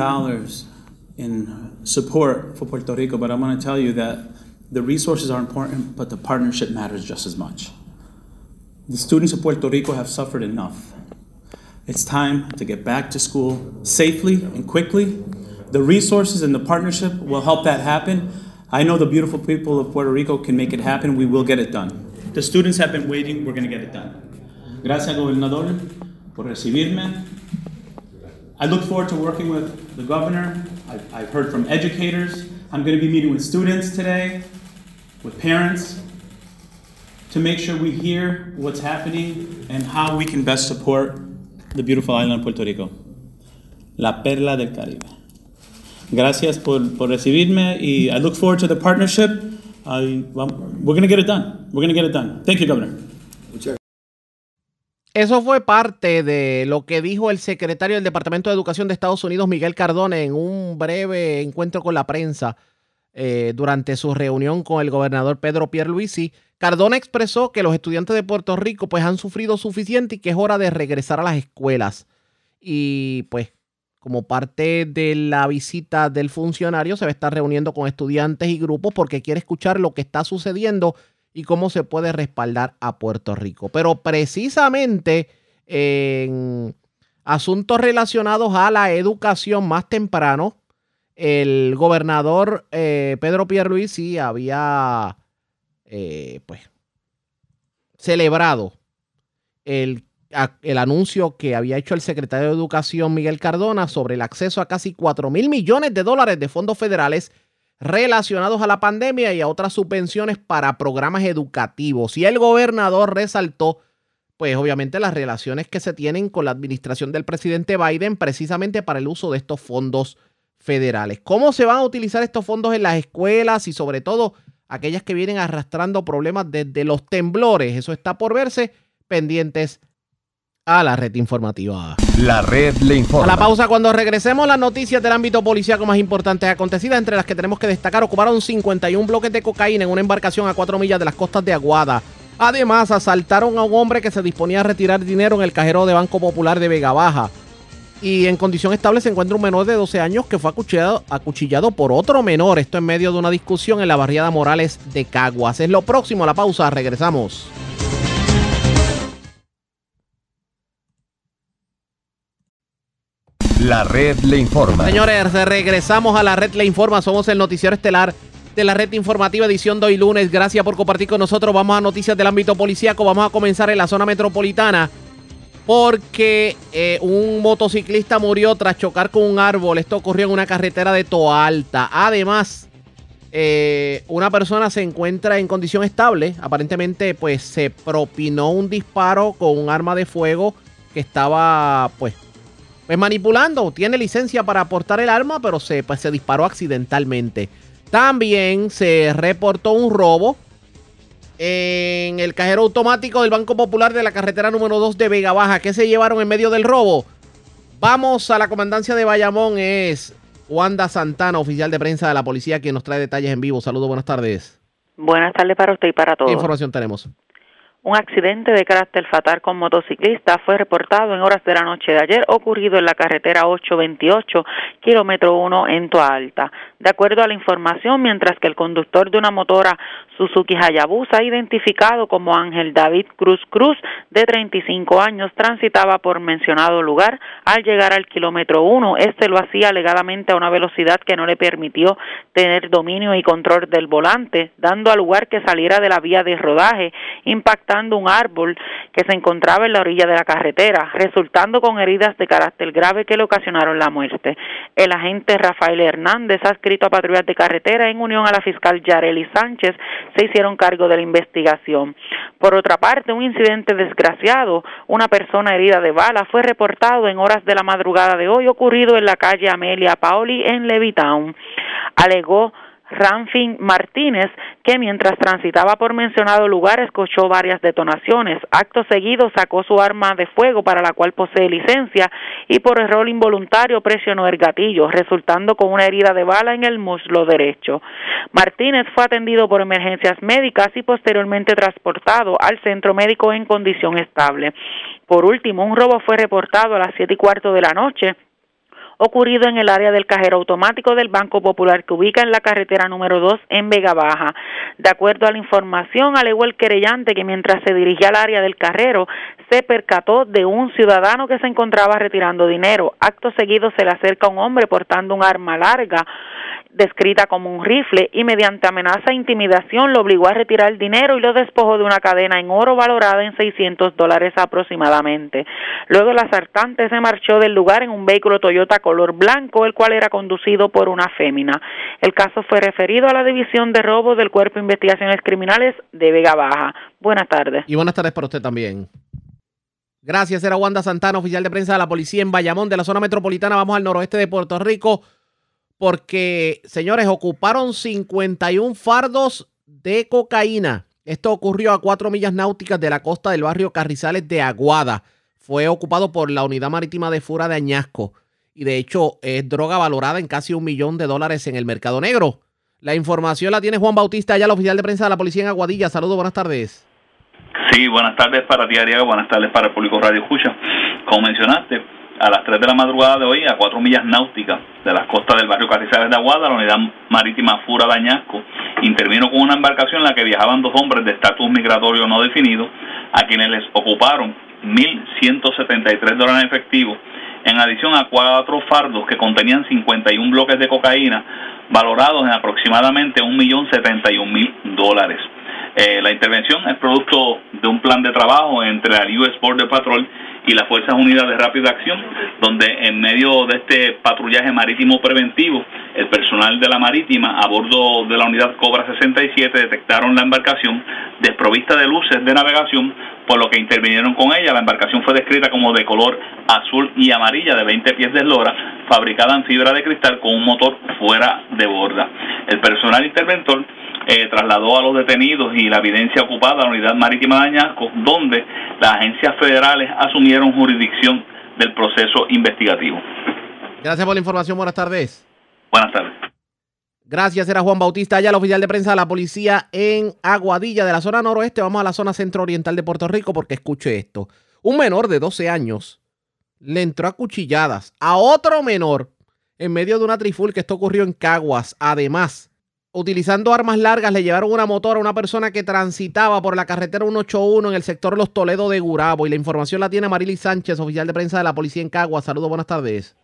in support for Puerto Rico, but I'm going to tell you that the resources are important, but the partnership matters just as much. The students of Puerto Rico have suffered enough. It's time to get back to school safely and quickly. The resources and the partnership will help that happen. I know the beautiful people of Puerto Rico can make it happen. We will get it done. The students have been waiting. We're going to get it done. Gracias, gobernador, por recibirme. I look forward to working with the governor. I've, I've heard from educators. I'm going to be meeting with students today, with parents, to make sure we hear what's happening and how we can best support the beautiful island of Puerto Rico, la perla del Caribe. Gracias por, por recibirme y I look forward to the partnership. I, well, we're going to get it done. We're going to get it done. Thank you, Governor. Eso fue parte de lo que dijo el secretario del Departamento de Educación de Estados Unidos, Miguel Cardone, en un breve encuentro con la prensa eh, durante su reunión con el gobernador Pedro Pierluisi. Cardone expresó que los estudiantes de Puerto Rico pues han sufrido suficiente y que es hora de regresar a las escuelas. Y pues como parte de la visita del funcionario, se va a estar reuniendo con estudiantes y grupos porque quiere escuchar lo que está sucediendo y cómo se puede respaldar a Puerto Rico. Pero precisamente en asuntos relacionados a la educación más temprano, el gobernador eh, Pedro Pierluisi había eh, pues celebrado el el anuncio que había hecho el secretario de Educación Miguel Cardona sobre el acceso a casi 4 mil millones de dólares de fondos federales relacionados a la pandemia y a otras subvenciones para programas educativos. Y el gobernador resaltó, pues obviamente, las relaciones que se tienen con la administración del presidente Biden precisamente para el uso de estos fondos federales. ¿Cómo se van a utilizar estos fondos en las escuelas y sobre todo aquellas que vienen arrastrando problemas desde los temblores? Eso está por verse pendientes a la red informativa. La red le informa. A la pausa, cuando regresemos, las noticias del ámbito policíaco más importantes acontecidas, entre las que tenemos que destacar, ocuparon 51 bloques de cocaína en una embarcación a 4 millas de las costas de Aguada. Además, asaltaron a un hombre que se disponía a retirar dinero en el cajero de Banco Popular de Vega Baja. Y en condición estable se encuentra un menor de 12 años que fue acuchillado, acuchillado por otro menor. Esto en medio de una discusión en la barriada Morales de Caguas. Es lo próximo a la pausa. Regresamos. La red le informa. Señores, regresamos a la red le informa. Somos el noticiero estelar de la red informativa edición de hoy lunes. Gracias por compartir con nosotros. Vamos a noticias del ámbito policíaco. Vamos a comenzar en la zona metropolitana porque eh, un motociclista murió tras chocar con un árbol. Esto ocurrió en una carretera de Toalta. Además, eh, una persona se encuentra en condición estable. Aparentemente, pues se propinó un disparo con un arma de fuego que estaba, pues, pues manipulando. Tiene licencia para aportar el arma, pero se, pues, se disparó accidentalmente. También se reportó un robo en el cajero automático del Banco Popular de la carretera número 2 de Vega Baja. ¿Qué se llevaron en medio del robo? Vamos a la comandancia de Bayamón. Es Wanda Santana, oficial de prensa de la policía, quien nos trae detalles en vivo. Saludos, buenas tardes. Buenas tardes para usted y para todos. ¿Qué información tenemos? Un accidente de carácter fatal con motociclista fue reportado en horas de la noche de ayer, ocurrido en la carretera 828, kilómetro 1 en Toa Alta. De acuerdo a la información, mientras que el conductor de una motora Suzuki Hayabusa, identificado como Ángel David Cruz Cruz, de 35 años, transitaba por mencionado lugar. Al llegar al kilómetro 1, este lo hacía alegadamente a una velocidad que no le permitió tener dominio y control del volante, dando al lugar que saliera de la vía de rodaje, impactando un árbol que se encontraba en la orilla de la carretera, resultando con heridas de carácter grave que le ocasionaron la muerte. El agente Rafael Hernández, adscrito a patrullas de carretera en unión a la fiscal Yareli Sánchez, se hicieron cargo de la investigación. Por otra parte, un incidente desgraciado, una persona herida de bala, fue reportado en horas de la madrugada de hoy ocurrido en la calle Amelia Paoli en Levitown. Alegó Ramfin Martínez, que mientras transitaba por mencionado lugar escuchó varias detonaciones. Acto seguido sacó su arma de fuego para la cual posee licencia y por error involuntario presionó el gatillo, resultando con una herida de bala en el muslo derecho. Martínez fue atendido por emergencias médicas y posteriormente transportado al centro médico en condición estable. Por último, un robo fue reportado a las siete y cuarto de la noche ocurrido en el área del cajero automático del Banco Popular que ubica en la carretera número 2 en Vega Baja. De acuerdo a la información, alegó el querellante que mientras se dirigía al área del carrero se percató de un ciudadano que se encontraba retirando dinero. Acto seguido se le acerca un hombre portando un arma larga descrita como un rifle y mediante amenaza e intimidación lo obligó a retirar el dinero y lo despojó de una cadena en oro valorada en 600 dólares aproximadamente. Luego el asaltante se marchó del lugar en un vehículo Toyota color blanco, el cual era conducido por una fémina. El caso fue referido a la División de Robo del Cuerpo de Investigaciones Criminales de Vega Baja. Buenas tardes. Y buenas tardes para usted también. Gracias, era Wanda Santana, oficial de prensa de la policía en Bayamón, de la zona metropolitana. Vamos al noroeste de Puerto Rico porque, señores, ocuparon 51 fardos de cocaína. Esto ocurrió a cuatro millas náuticas de la costa del barrio Carrizales de Aguada. Fue ocupado por la Unidad Marítima de Fura de Añasco. Y de hecho es droga valorada en casi un millón de dólares en el mercado negro. La información la tiene Juan Bautista, allá el oficial de prensa de la policía en Aguadilla. Saludos, buenas tardes. Sí, buenas tardes para ti, Ariaga. Buenas tardes para el público Radio Escucha. Como mencionaste, a las 3 de la madrugada de hoy, a 4 millas náuticas de las costas del barrio Carrizales de Aguada, la unidad marítima Fura Dañasco intervino con una embarcación en la que viajaban dos hombres de estatus migratorio no definido, a quienes les ocuparon 1.173 dólares en efectivo, en adición a cuatro fardos que contenían 51 bloques de cocaína, valorados en aproximadamente 1.071.000 dólares. Eh, la intervención es producto de un plan de trabajo entre la US Border Patrol y las Fuerzas Unidas de Rápida Acción, donde en medio de este patrullaje marítimo preventivo, el personal de la marítima a bordo de la unidad Cobra 67 detectaron la embarcación desprovista de luces de navegación, por lo que intervinieron con ella. La embarcación fue descrita como de color azul y amarilla de 20 pies de eslora, fabricada en fibra de cristal con un motor fuera de borda. El personal interventor eh, trasladó a los detenidos y la evidencia ocupada a la Unidad Marítima de Añasco, donde las agencias federales asumieron jurisdicción del proceso investigativo. Gracias por la información. Buenas tardes. Buenas tardes. Gracias, era Juan Bautista, ya el oficial de prensa de la policía en Aguadilla, de la zona noroeste. Vamos a la zona centro-oriental de Puerto Rico porque escuche esto. Un menor de 12 años le entró a cuchilladas a otro menor en medio de una triful que esto ocurrió en Caguas. Además, utilizando armas largas, le llevaron una motora a una persona que transitaba por la carretera 181 en el sector Los Toledo de Gurabo. Y la información la tiene Marily Sánchez, oficial de prensa de la policía en Caguas. Saludos, buenas tardes.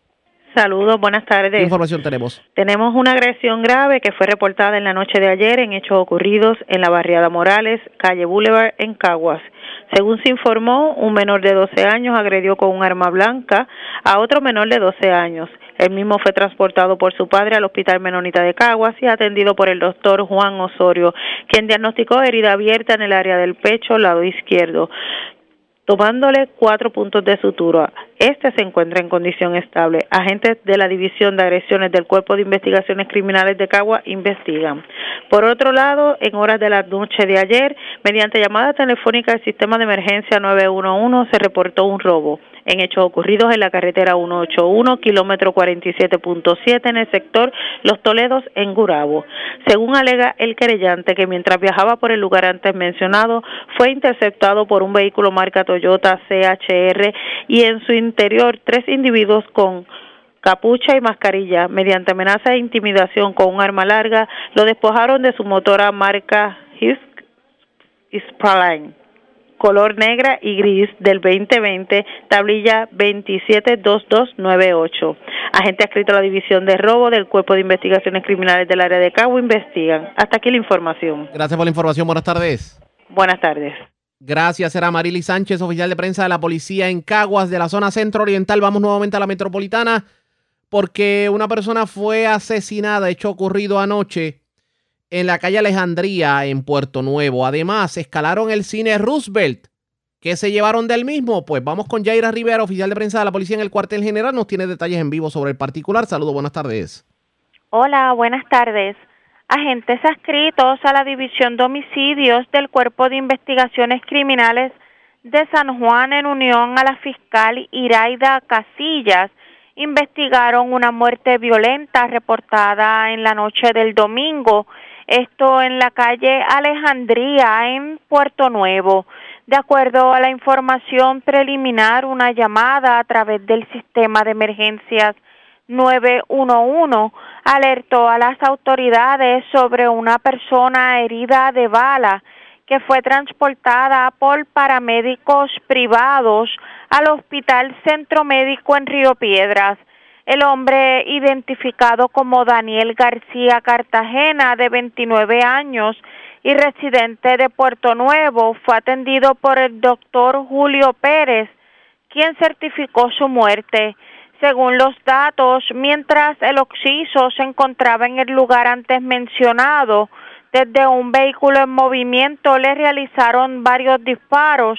Saludos, buenas tardes. ¿Qué información tenemos? Tenemos una agresión grave que fue reportada en la noche de ayer en hechos ocurridos en la barriada Morales, calle Boulevard, en Caguas. Según se informó, un menor de 12 años agredió con un arma blanca a otro menor de 12 años. El mismo fue transportado por su padre al Hospital Menonita de Caguas y atendido por el doctor Juan Osorio, quien diagnosticó herida abierta en el área del pecho, lado izquierdo tomándole cuatro puntos de sutura. Este se encuentra en condición estable. Agentes de la División de Agresiones del Cuerpo de Investigaciones Criminales de Cagua investigan. Por otro lado, en horas de la noche de ayer, mediante llamada telefónica del sistema de emergencia 911, se reportó un robo en hechos ocurridos en la carretera 181, kilómetro 47.7 en el sector Los Toledos en Gurabo. Según alega el querellante que mientras viajaba por el lugar antes mencionado, fue interceptado por un vehículo marca Toyota CHR y en su interior tres individuos con capucha y mascarilla, mediante amenaza e intimidación con un arma larga, lo despojaron de su motora marca Hisk color negra y gris del 2020, tablilla 272298. Agente adscrito a la División de Robo del Cuerpo de Investigaciones Criminales del área de Cabo investigan. Hasta aquí la información. Gracias por la información. Buenas tardes. Buenas tardes. Gracias, era Marily Sánchez, oficial de prensa de la policía en Caguas, de la zona centro oriental. Vamos nuevamente a la metropolitana porque una persona fue asesinada, hecho ocurrido anoche en la calle Alejandría, en Puerto Nuevo. Además, escalaron el cine Roosevelt. ¿Qué se llevaron del mismo? Pues vamos con Jaira Rivera, oficial de prensa de la policía en el cuartel general. Nos tiene detalles en vivo sobre el particular. Saludos, buenas tardes. Hola, buenas tardes. Agentes adscritos a la División de Homicidios del Cuerpo de Investigaciones Criminales de San Juan en unión a la fiscal Iraida Casillas investigaron una muerte violenta reportada en la noche del domingo esto en la calle Alejandría, en Puerto Nuevo. De acuerdo a la información preliminar, una llamada a través del sistema de emergencias 911 alertó a las autoridades sobre una persona herida de bala que fue transportada por paramédicos privados al Hospital Centro Médico en Río Piedras. El hombre identificado como Daniel García Cartagena, de 29 años y residente de Puerto Nuevo, fue atendido por el doctor Julio Pérez, quien certificó su muerte. Según los datos, mientras el occiso se encontraba en el lugar antes mencionado, desde un vehículo en movimiento le realizaron varios disparos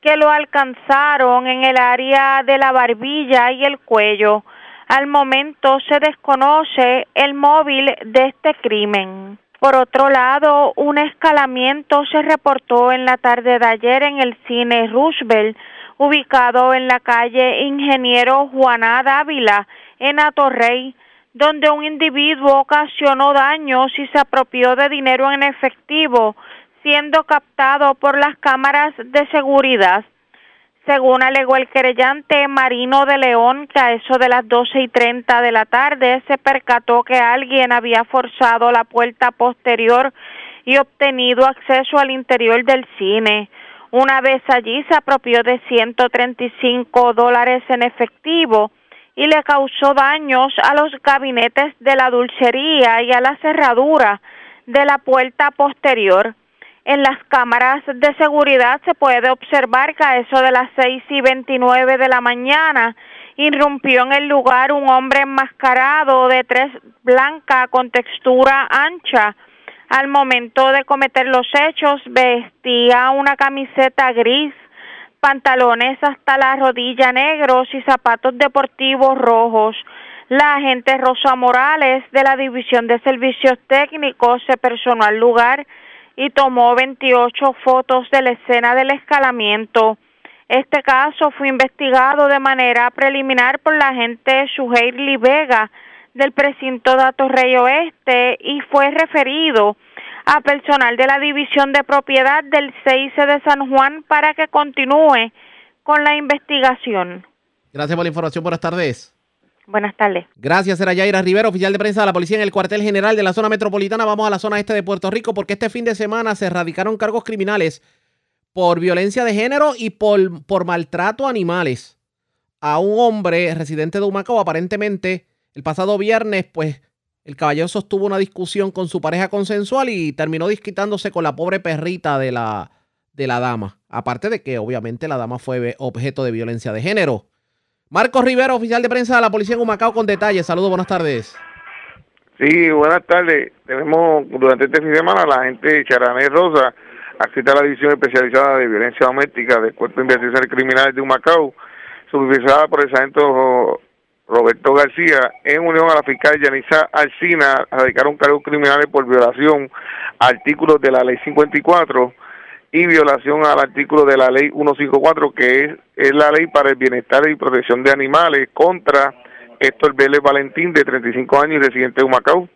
que lo alcanzaron en el área de la barbilla y el cuello. Al momento se desconoce el móvil de este crimen. Por otro lado, un escalamiento se reportó en la tarde de ayer en el cine Roosevelt, ubicado en la calle Ingeniero Juana Dávila, en Atorrey, donde un individuo ocasionó daños y se apropió de dinero en efectivo, siendo captado por las cámaras de seguridad. Según alegó el querellante Marino de León, que a eso de las doce y treinta de la tarde se percató que alguien había forzado la puerta posterior y obtenido acceso al interior del cine. Una vez allí se apropió de 135 dólares en efectivo y le causó daños a los gabinetes de la dulcería y a la cerradura de la puerta posterior. En las cámaras de seguridad se puede observar que a eso de las seis y veintinueve de la mañana irrumpió en el lugar un hombre enmascarado de tres blanca con textura ancha. Al momento de cometer los hechos vestía una camiseta gris, pantalones hasta la rodilla negros y zapatos deportivos rojos. La agente Rosa Morales de la División de Servicios Técnicos se personó al lugar y tomó 28 fotos de la escena del escalamiento. Este caso fue investigado de manera preliminar por la agente Suheirli Vega del precinto de Rey Oeste y fue referido a personal de la División de Propiedad del CIC de San Juan para que continúe con la investigación. Gracias por la información. Buenas tardes. Buenas tardes. Gracias, era Yaira Rivera, oficial de prensa de la policía en el cuartel general de la zona metropolitana. Vamos a la zona este de Puerto Rico porque este fin de semana se erradicaron cargos criminales por violencia de género y por, por maltrato a animales. A un hombre residente de Humacao, aparentemente, el pasado viernes, pues el caballero sostuvo una discusión con su pareja consensual y terminó disquitándose con la pobre perrita de la, de la dama. Aparte de que, obviamente, la dama fue objeto de violencia de género. Marcos Rivera, oficial de prensa de la policía en Humacao, con detalles. Saludos, buenas tardes. Sí, buenas tardes. Tenemos durante este fin de semana la gente Charané Rosa, accita a la División Especializada de Violencia Doméstica del Cuerpo de Investigaciones Criminales de Humacao, supervisada por el sargento Roberto García, en unión a la fiscal Yanisa Alcina, radicaron cargos criminales por violación artículos de la Ley 54 y violación al artículo de la ley 154 que es, es la ley para el bienestar y protección de animales contra Héctor Vélez Valentín de 35 años y residente de Humacao.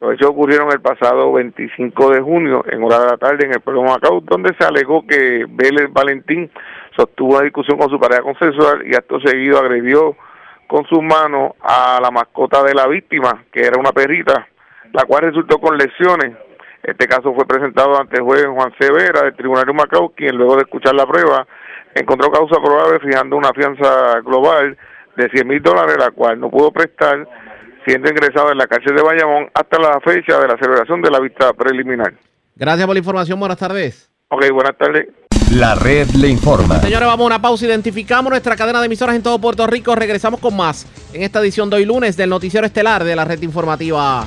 Los hechos ocurrieron el pasado 25 de junio en hora de la tarde en el pueblo de Humacao donde se alegó que Vélez Valentín sostuvo una discusión con su pareja consensual y acto seguido agredió con sus manos a la mascota de la víctima, que era una perrita, la cual resultó con lesiones este caso fue presentado ante el juez Juan Severa del Tribunal de Macao, quien luego de escuchar la prueba encontró causa probable fijando una fianza global de 100 mil dólares, la cual no pudo prestar, siendo ingresado en la cárcel de Bayamón hasta la fecha de la celebración de la vista preliminar. Gracias por la información, buenas tardes. Ok, buenas tardes. La red le informa. Señores, vamos a una pausa. Identificamos nuestra cadena de emisoras en todo Puerto Rico. Regresamos con más en esta edición de hoy lunes del Noticiero Estelar de la red informativa.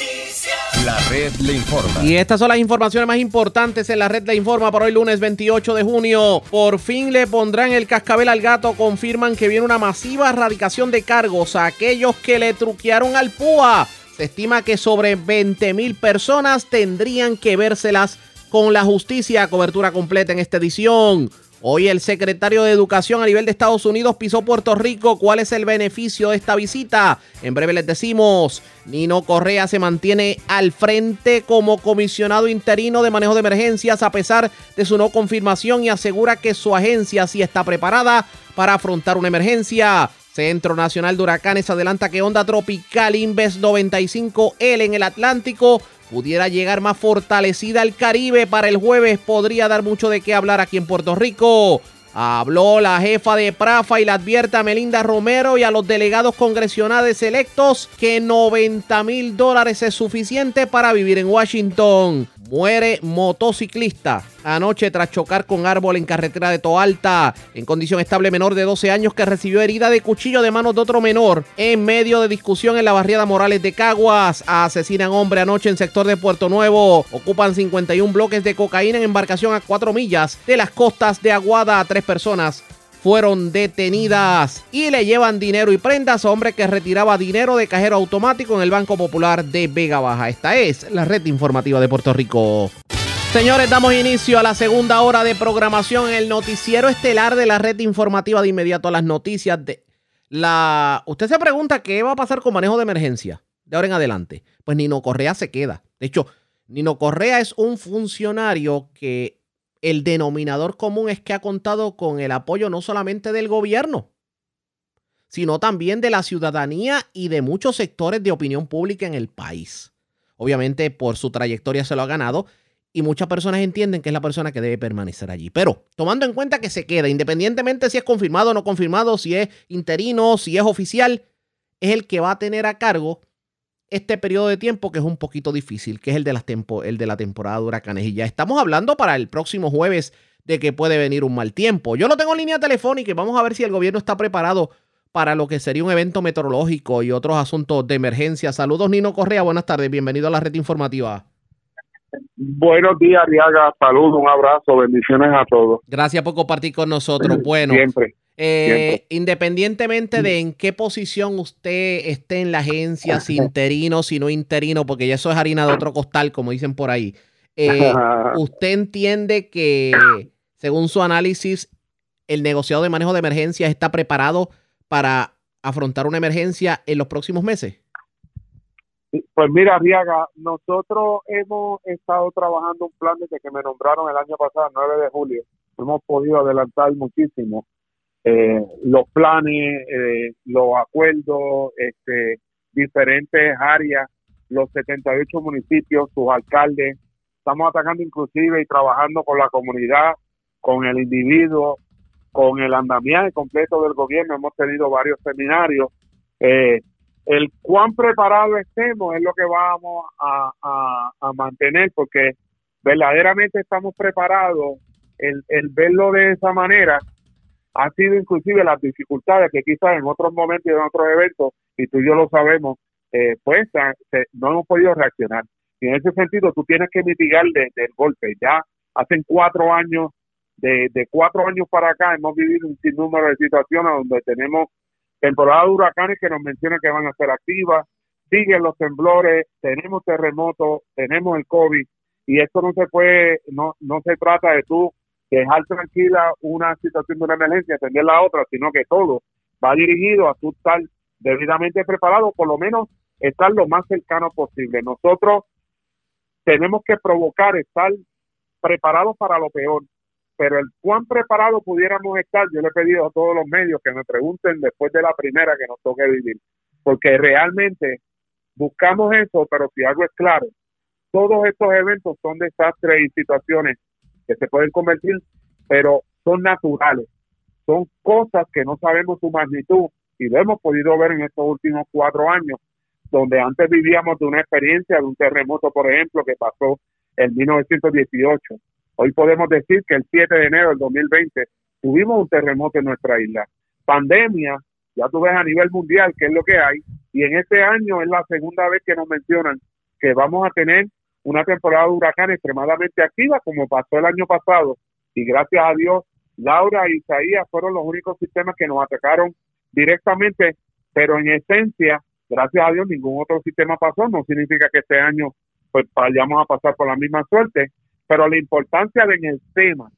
La red le informa. Y estas son las informaciones más importantes en la red le informa para hoy lunes 28 de junio. Por fin le pondrán el cascabel al gato. Confirman que viene una masiva erradicación de cargos a aquellos que le truquearon al PUA. Se estima que sobre 20 mil personas tendrían que vérselas con la justicia. Cobertura completa en esta edición. Hoy el secretario de Educación a nivel de Estados Unidos pisó Puerto Rico. ¿Cuál es el beneficio de esta visita? En breve les decimos. Nino Correa se mantiene al frente como comisionado interino de manejo de emergencias a pesar de su no confirmación y asegura que su agencia sí está preparada para afrontar una emergencia. Centro Nacional de Huracanes adelanta que onda tropical Inves 95L en el Atlántico pudiera llegar más fortalecida al Caribe para el jueves. Podría dar mucho de qué hablar aquí en Puerto Rico. Habló la jefa de Prafa y le advierte a Melinda Romero y a los delegados congresionales electos que 90 mil dólares es suficiente para vivir en Washington. Muere motociclista anoche tras chocar con árbol en carretera de Toalta. En condición estable menor de 12 años que recibió herida de cuchillo de manos de otro menor. En medio de discusión en la barriada Morales de Caguas. Asesinan hombre anoche en sector de Puerto Nuevo. Ocupan 51 bloques de cocaína en embarcación a 4 millas de las costas de Aguada. A tres personas fueron detenidas y le llevan dinero y prendas a hombre que retiraba dinero de cajero automático en el Banco Popular de Vega Baja. Esta es la red informativa de Puerto Rico. Señores, damos inicio a la segunda hora de programación en el noticiero estelar de la red informativa de inmediato a las noticias de la... Usted se pregunta qué va a pasar con manejo de emergencia de ahora en adelante. Pues Nino Correa se queda. De hecho, Nino Correa es un funcionario que el denominador común es que ha contado con el apoyo no solamente del gobierno, sino también de la ciudadanía y de muchos sectores de opinión pública en el país. Obviamente por su trayectoria se lo ha ganado y muchas personas entienden que es la persona que debe permanecer allí. Pero tomando en cuenta que se queda, independientemente si es confirmado o no confirmado, si es interino, si es oficial, es el que va a tener a cargo este periodo de tiempo que es un poquito difícil, que es el de, las el de la temporada de huracanes. Y ya estamos hablando para el próximo jueves de que puede venir un mal tiempo. Yo lo tengo en línea telefónica y vamos a ver si el gobierno está preparado para lo que sería un evento meteorológico y otros asuntos de emergencia. Saludos, Nino Correa. Buenas tardes. Bienvenido a la red informativa. Buenos días, Riaga. Saludos, un abrazo, bendiciones a todos. Gracias por compartir con nosotros. Bueno, siempre. Eh, independientemente de en qué posición usted esté en la agencia, si interino, si no interino, porque ya eso es harina de otro costal, como dicen por ahí, eh, ¿usted entiende que, según su análisis, el negociado de manejo de emergencias está preparado para afrontar una emergencia en los próximos meses? Pues mira, Riaga, nosotros hemos estado trabajando un plan desde que me nombraron el año pasado, el 9 de julio. Hemos podido adelantar muchísimo eh, los planes, eh, los acuerdos, este, diferentes áreas, los 78 municipios, sus alcaldes. Estamos atacando inclusive y trabajando con la comunidad, con el individuo, con el andamiaje completo del gobierno. Hemos tenido varios seminarios. Eh, el cuán preparado estemos es lo que vamos a, a, mantener porque verdaderamente estamos preparados. El, el verlo de esa manera ha sido inclusive las dificultades que quizás en otros momentos y en otros eventos, y tú y yo lo sabemos, eh, pues no hemos podido reaccionar. Y en ese sentido tú tienes que mitigar desde el golpe. Ya hace cuatro años, de, de cuatro años para acá, hemos vivido un sinnúmero de situaciones donde tenemos temporada de huracanes que nos mencionan que van a ser activas, siguen los temblores, tenemos terremotos, tenemos el COVID, y esto no se puede, no, no se trata de tú dejar tranquila una situación de una emergencia, atender la otra, sino que todo va dirigido a tú estar debidamente preparado, por lo menos estar lo más cercano posible. Nosotros tenemos que provocar estar preparados para lo peor, pero el cuán preparado pudiéramos estar, yo le he pedido a todos los medios que me pregunten después de la primera que nos toque vivir, porque realmente buscamos eso, pero si algo es claro, todos estos eventos son desastres y situaciones que se pueden convertir, pero son naturales, son cosas que no sabemos su magnitud y lo hemos podido ver en estos últimos cuatro años, donde antes vivíamos de una experiencia de un terremoto, por ejemplo, que pasó en 1918 Hoy podemos decir que el 7 de enero del 2020 tuvimos un terremoto en nuestra isla. Pandemia, ya tú ves a nivel mundial qué es lo que hay, y en este año es la segunda vez que nos mencionan que vamos a tener una temporada de huracán extremadamente activa, como pasó el año pasado, y gracias a Dios, Laura y Isaías fueron los únicos sistemas que nos atacaron directamente, pero en esencia, gracias a Dios, ningún otro sistema pasó, no significa que este año pues vayamos a pasar por la misma suerte, pero la importancia en el tema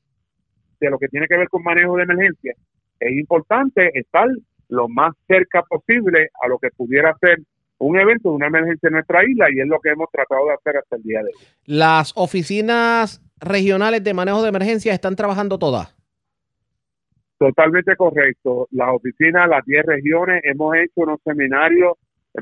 de lo que tiene que ver con manejo de emergencia es importante estar lo más cerca posible a lo que pudiera ser un evento de una emergencia en nuestra isla y es lo que hemos tratado de hacer hasta el día de hoy. Las oficinas regionales de manejo de emergencia están trabajando todas. Totalmente correcto. Las oficinas, las 10 regiones, hemos hecho unos seminarios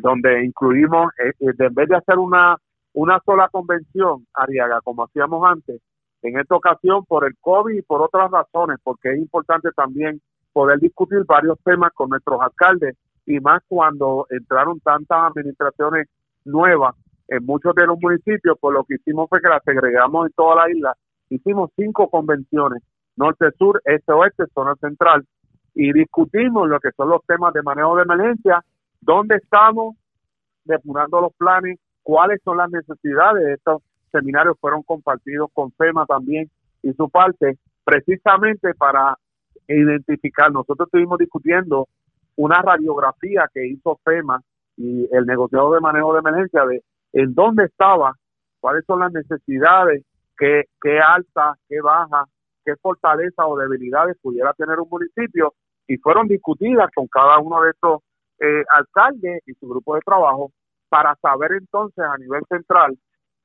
donde incluimos, eh, eh, en vez de hacer una una sola convención, Ariaga, como hacíamos antes, en esta ocasión por el COVID y por otras razones, porque es importante también poder discutir varios temas con nuestros alcaldes y más cuando entraron tantas administraciones nuevas en muchos de los municipios, pues lo que hicimos fue que las segregamos en toda la isla. Hicimos cinco convenciones, norte, sur, este, oeste, zona central, y discutimos lo que son los temas de manejo de emergencia, dónde estamos depurando los planes, cuáles son las necesidades. Estos seminarios fueron compartidos con FEMA también y su parte, precisamente para identificar. Nosotros estuvimos discutiendo una radiografía que hizo FEMA y el negociador de manejo de emergencia de en dónde estaba, cuáles son las necesidades, qué, qué alta, qué baja, qué fortaleza o debilidades pudiera tener un municipio y fueron discutidas con cada uno de estos eh, alcaldes y su grupo de trabajo para saber entonces a nivel central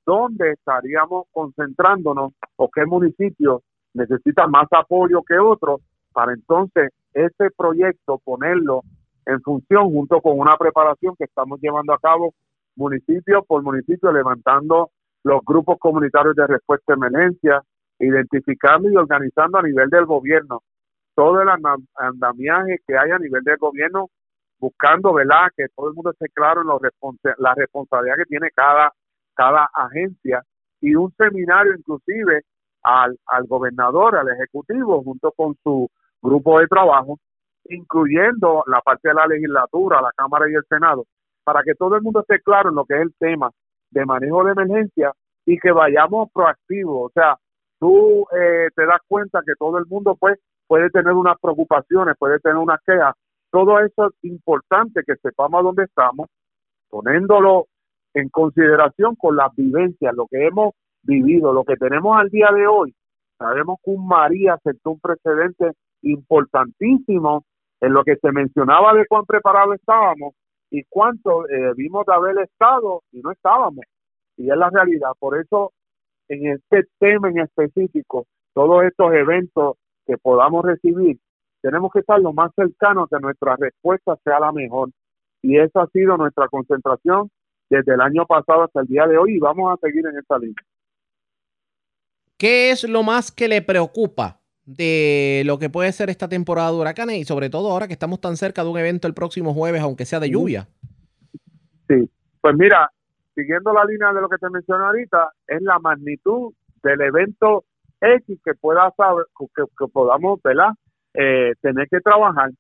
dónde estaríamos concentrándonos o qué municipios necesitan más apoyo que otros para entonces ese proyecto ponerlo en función junto con una preparación que estamos llevando a cabo municipio por municipio levantando los grupos comunitarios de respuesta emergencia, identificando y organizando a nivel del gobierno todo el andamiaje que hay a nivel del gobierno buscando, ¿verdad?, que todo el mundo esté claro en la responsabilidad que tiene cada, cada agencia y un seminario inclusive al, al gobernador, al ejecutivo, junto con su grupo de trabajo, incluyendo la parte de la legislatura, la Cámara y el Senado, para que todo el mundo esté claro en lo que es el tema de manejo de emergencia y que vayamos proactivos. O sea, tú eh, te das cuenta que todo el mundo pues puede tener unas preocupaciones, puede tener unas quejas, todo eso es importante que sepamos dónde estamos, poniéndolo en consideración con las vivencias, lo que hemos vivido, lo que tenemos al día de hoy. Sabemos que un María sentó un precedente importantísimo en lo que se mencionaba de cuán preparados estábamos y cuánto eh, vimos de haber estado y no estábamos. Y es la realidad. Por eso, en este tema en específico, todos estos eventos que podamos recibir, tenemos que estar lo más cercanos que nuestra respuesta sea la mejor. Y esa ha sido nuestra concentración desde el año pasado hasta el día de hoy y vamos a seguir en esta línea. ¿Qué es lo más que le preocupa de lo que puede ser esta temporada de huracanes y sobre todo ahora que estamos tan cerca de un evento el próximo jueves, aunque sea de lluvia? Sí, pues mira, siguiendo la línea de lo que te mencioné ahorita, es la magnitud del evento X que pueda saber, que, que podamos, ¿verdad? Eh, tener que trabajar,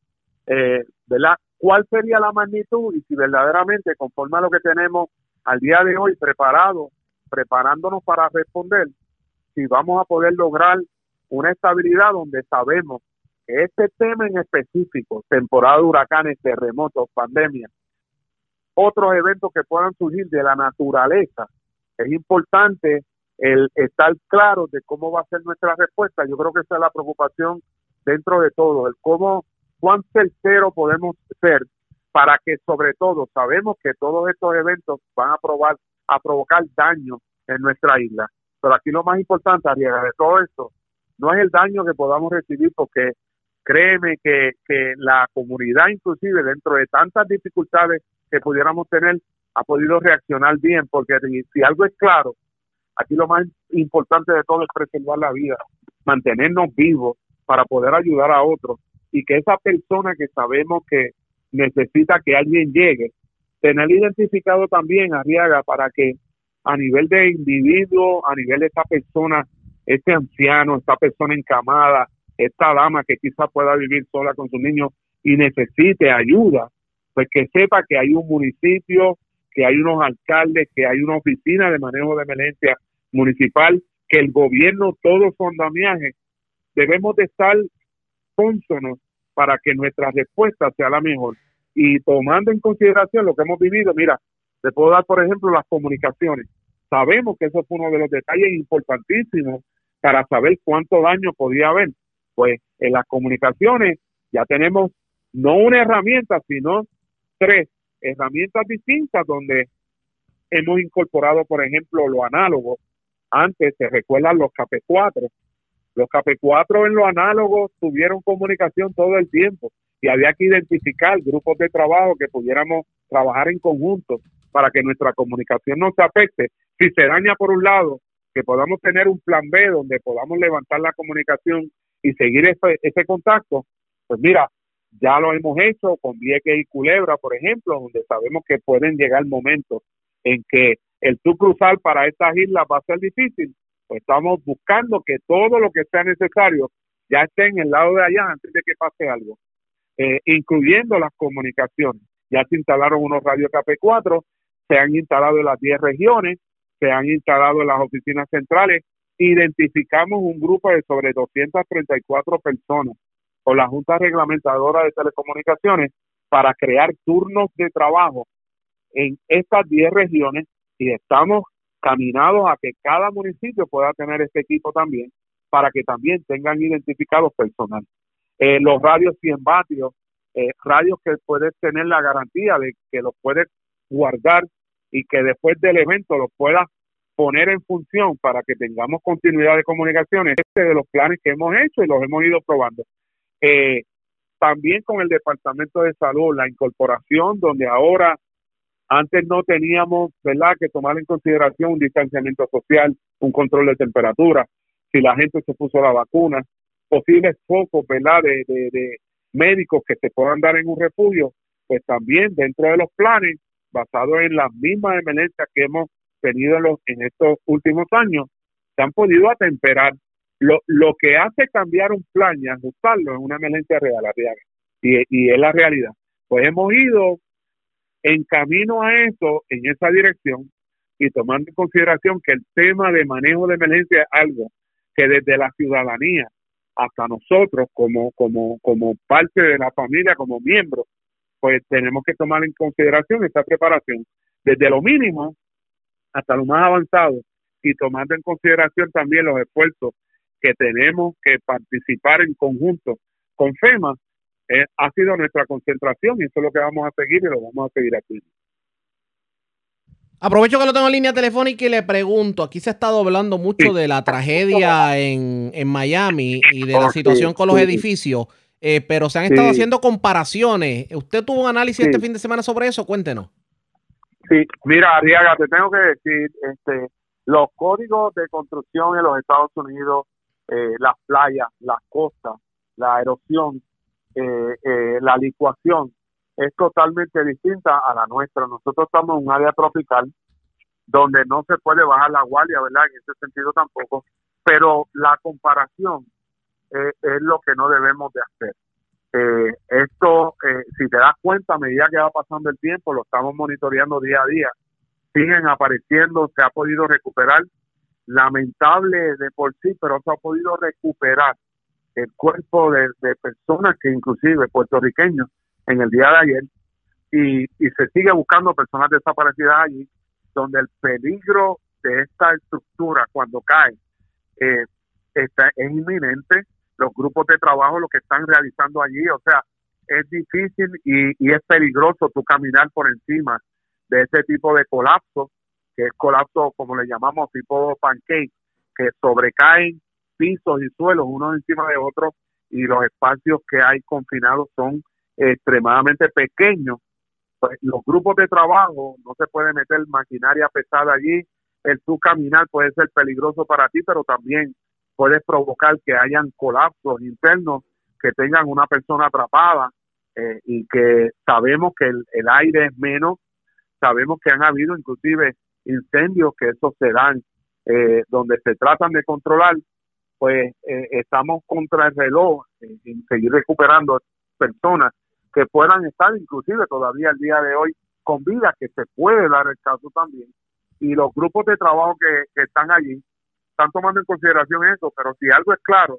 eh, ¿verdad? ¿Cuál sería la magnitud y si verdaderamente, conforme a lo que tenemos al día de hoy preparado, preparándonos para responder, si vamos a poder lograr una estabilidad donde sabemos que este tema en específico, temporada de huracanes, terremotos, pandemia, otros eventos que puedan surgir de la naturaleza, es importante el estar claro de cómo va a ser nuestra respuesta. Yo creo que esa es la preocupación dentro de todo, el cómo, cuán certero podemos ser para que sobre todo sabemos que todos estos eventos van a probar a provocar daño en nuestra isla. Pero aquí lo más importante, Ariela, de todo esto, no es el daño que podamos recibir, porque créeme que, que la comunidad, inclusive dentro de tantas dificultades que pudiéramos tener, ha podido reaccionar bien, porque si algo es claro, aquí lo más importante de todo es preservar la vida, mantenernos vivos para poder ayudar a otros y que esa persona que sabemos que necesita que alguien llegue, tener identificado también, Arriaga, para que a nivel de individuo, a nivel de esta persona, este anciano, esta persona encamada, esta dama que quizás pueda vivir sola con su niño y necesite ayuda, pues que sepa que hay un municipio, que hay unos alcaldes, que hay una oficina de manejo de emergencia municipal, que el gobierno, todo su andamiaje, debemos de estar cónsonos para que nuestra respuesta sea la mejor. Y tomando en consideración lo que hemos vivido, mira, te puedo dar, por ejemplo, las comunicaciones. Sabemos que eso fue uno de los detalles importantísimos para saber cuánto daño podía haber. Pues en las comunicaciones ya tenemos no una herramienta, sino tres herramientas distintas donde hemos incorporado, por ejemplo, lo análogo. Antes se recuerdan los KP4. Los KP4 en lo análogo tuvieron comunicación todo el tiempo y había que identificar grupos de trabajo que pudiéramos trabajar en conjunto para que nuestra comunicación no se afecte. Si se daña por un lado, que podamos tener un plan B donde podamos levantar la comunicación y seguir ese, ese contacto, pues mira, ya lo hemos hecho con Vieques y Culebra, por ejemplo, donde sabemos que pueden llegar momentos en que el tú cruzar para estas islas va a ser difícil, pues estamos buscando que todo lo que sea necesario ya esté en el lado de allá antes de que pase algo, eh, incluyendo las comunicaciones. Ya se instalaron unos radios KP4, se han instalado en las 10 regiones, se han instalado en las oficinas centrales. Identificamos un grupo de sobre 234 personas con la Junta Reglamentadora de Telecomunicaciones para crear turnos de trabajo en estas 10 regiones y estamos caminados a que cada municipio pueda tener este equipo también para que también tengan identificados personal. Eh, los radios 100 vatios, eh, radios que puedes tener la garantía de que los puedes guardar y que después del evento los puedas poner en función para que tengamos continuidad de comunicaciones. Este de los planes que hemos hecho y los hemos ido probando. Eh, también con el Departamento de Salud, la incorporación donde ahora antes no teníamos, ¿verdad?, que tomar en consideración un distanciamiento social, un control de temperatura, si la gente se puso la vacuna, posibles focos, ¿verdad?, de, de, médicos que se puedan dar en un refugio, pues también dentro de los planes, basados en las mismas emergencias que hemos tenido en, los, en estos últimos años, se han podido atemperar. Lo, lo que hace cambiar un plan y ajustarlo es una emergencia real, y, y es la realidad. Pues hemos ido en camino a eso, en esa dirección, y tomando en consideración que el tema de manejo de emergencia es algo que desde la ciudadanía hasta nosotros como, como, como parte de la familia, como miembros, pues tenemos que tomar en consideración esta preparación, desde lo mínimo hasta lo más avanzado, y tomando en consideración también los esfuerzos que tenemos que participar en conjunto con FEMA eh, ha sido nuestra concentración y eso es lo que vamos a seguir y lo vamos a seguir aquí. Aprovecho que lo tengo en línea telefónica y le pregunto, aquí se ha estado hablando mucho de la tragedia en, en, Miami y de la situación con los edificios, eh, pero se han estado haciendo comparaciones. ¿Usted tuvo un análisis este fin de semana sobre eso? Cuéntenos. Sí, mira, Arriaga, te tengo que decir, este, los códigos de construcción en los Estados Unidos, eh, las playas, las costas, la erosión, eh, eh, la licuación es totalmente distinta a la nuestra. Nosotros estamos en un área tropical donde no se puede bajar la guardia, ¿verdad? En ese sentido tampoco, pero la comparación eh, es lo que no debemos de hacer. Eh, esto, si te das cuenta, a medida que va pasando el tiempo, lo estamos monitoreando día a día, siguen apareciendo, se ha podido recuperar, lamentable de por sí, pero se ha podido recuperar el cuerpo de, personas que inclusive puertorriqueños en el día de ayer y, y se sigue buscando personas desaparecidas allí donde el peligro de esta estructura cuando cae eh, está, es inminente. Los grupos de trabajo lo que están realizando allí o sea es difícil y, y es peligroso tu caminar por encima de ese tipo de colapso que es colapso como le llamamos tipo pancake que sobrecaen pisos y suelos unos encima de otros y los espacios que hay confinados son extremadamente pequeños. Pues los grupos de trabajo no se puede meter maquinaria pesada allí, el tu caminar puede ser peligroso para ti, pero también puede provocar que hayan colapsos internos, que tengan una persona atrapada eh, y que sabemos que el, aire es menos, sabemos que han habido inclusive incendios que esos se dan eh, donde se tratan de controlar, pues eh, estamos contra el reloj en, seguir recuperando personas que puedan estar inclusive todavía el día de hoy con vida, que se puede dar el caso también, y los grupos de trabajo que, están allí están tomando en consideración eso, pero si algo es claro,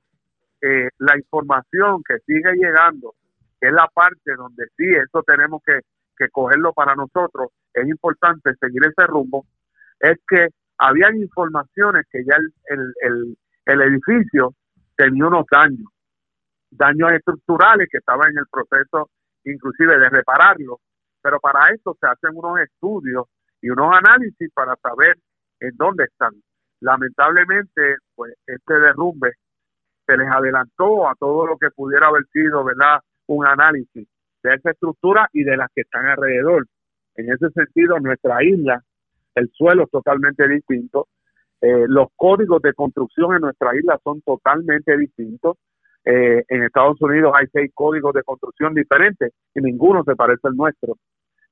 eh, la información que sigue llegando, que es la parte donde sí, eso tenemos que, que cogerlo para nosotros, es importante seguir ese rumbo, es que habían informaciones que ya el, el, el, el edificio tenía unos daños, daños estructurales que estaban en el proceso inclusive de repararlo, pero para eso se hacen unos estudios y unos análisis para saber en dónde están. Lamentablemente, pues este derrumbe se les adelantó a todo lo que pudiera haber sido, ¿verdad? Un análisis de esa estructura y de las que están alrededor. En ese sentido, nuestra isla, el suelo es totalmente distinto, eh, los códigos de construcción en nuestra isla son totalmente distintos. Eh, en Estados Unidos hay seis códigos de construcción diferentes y ninguno se parece al nuestro.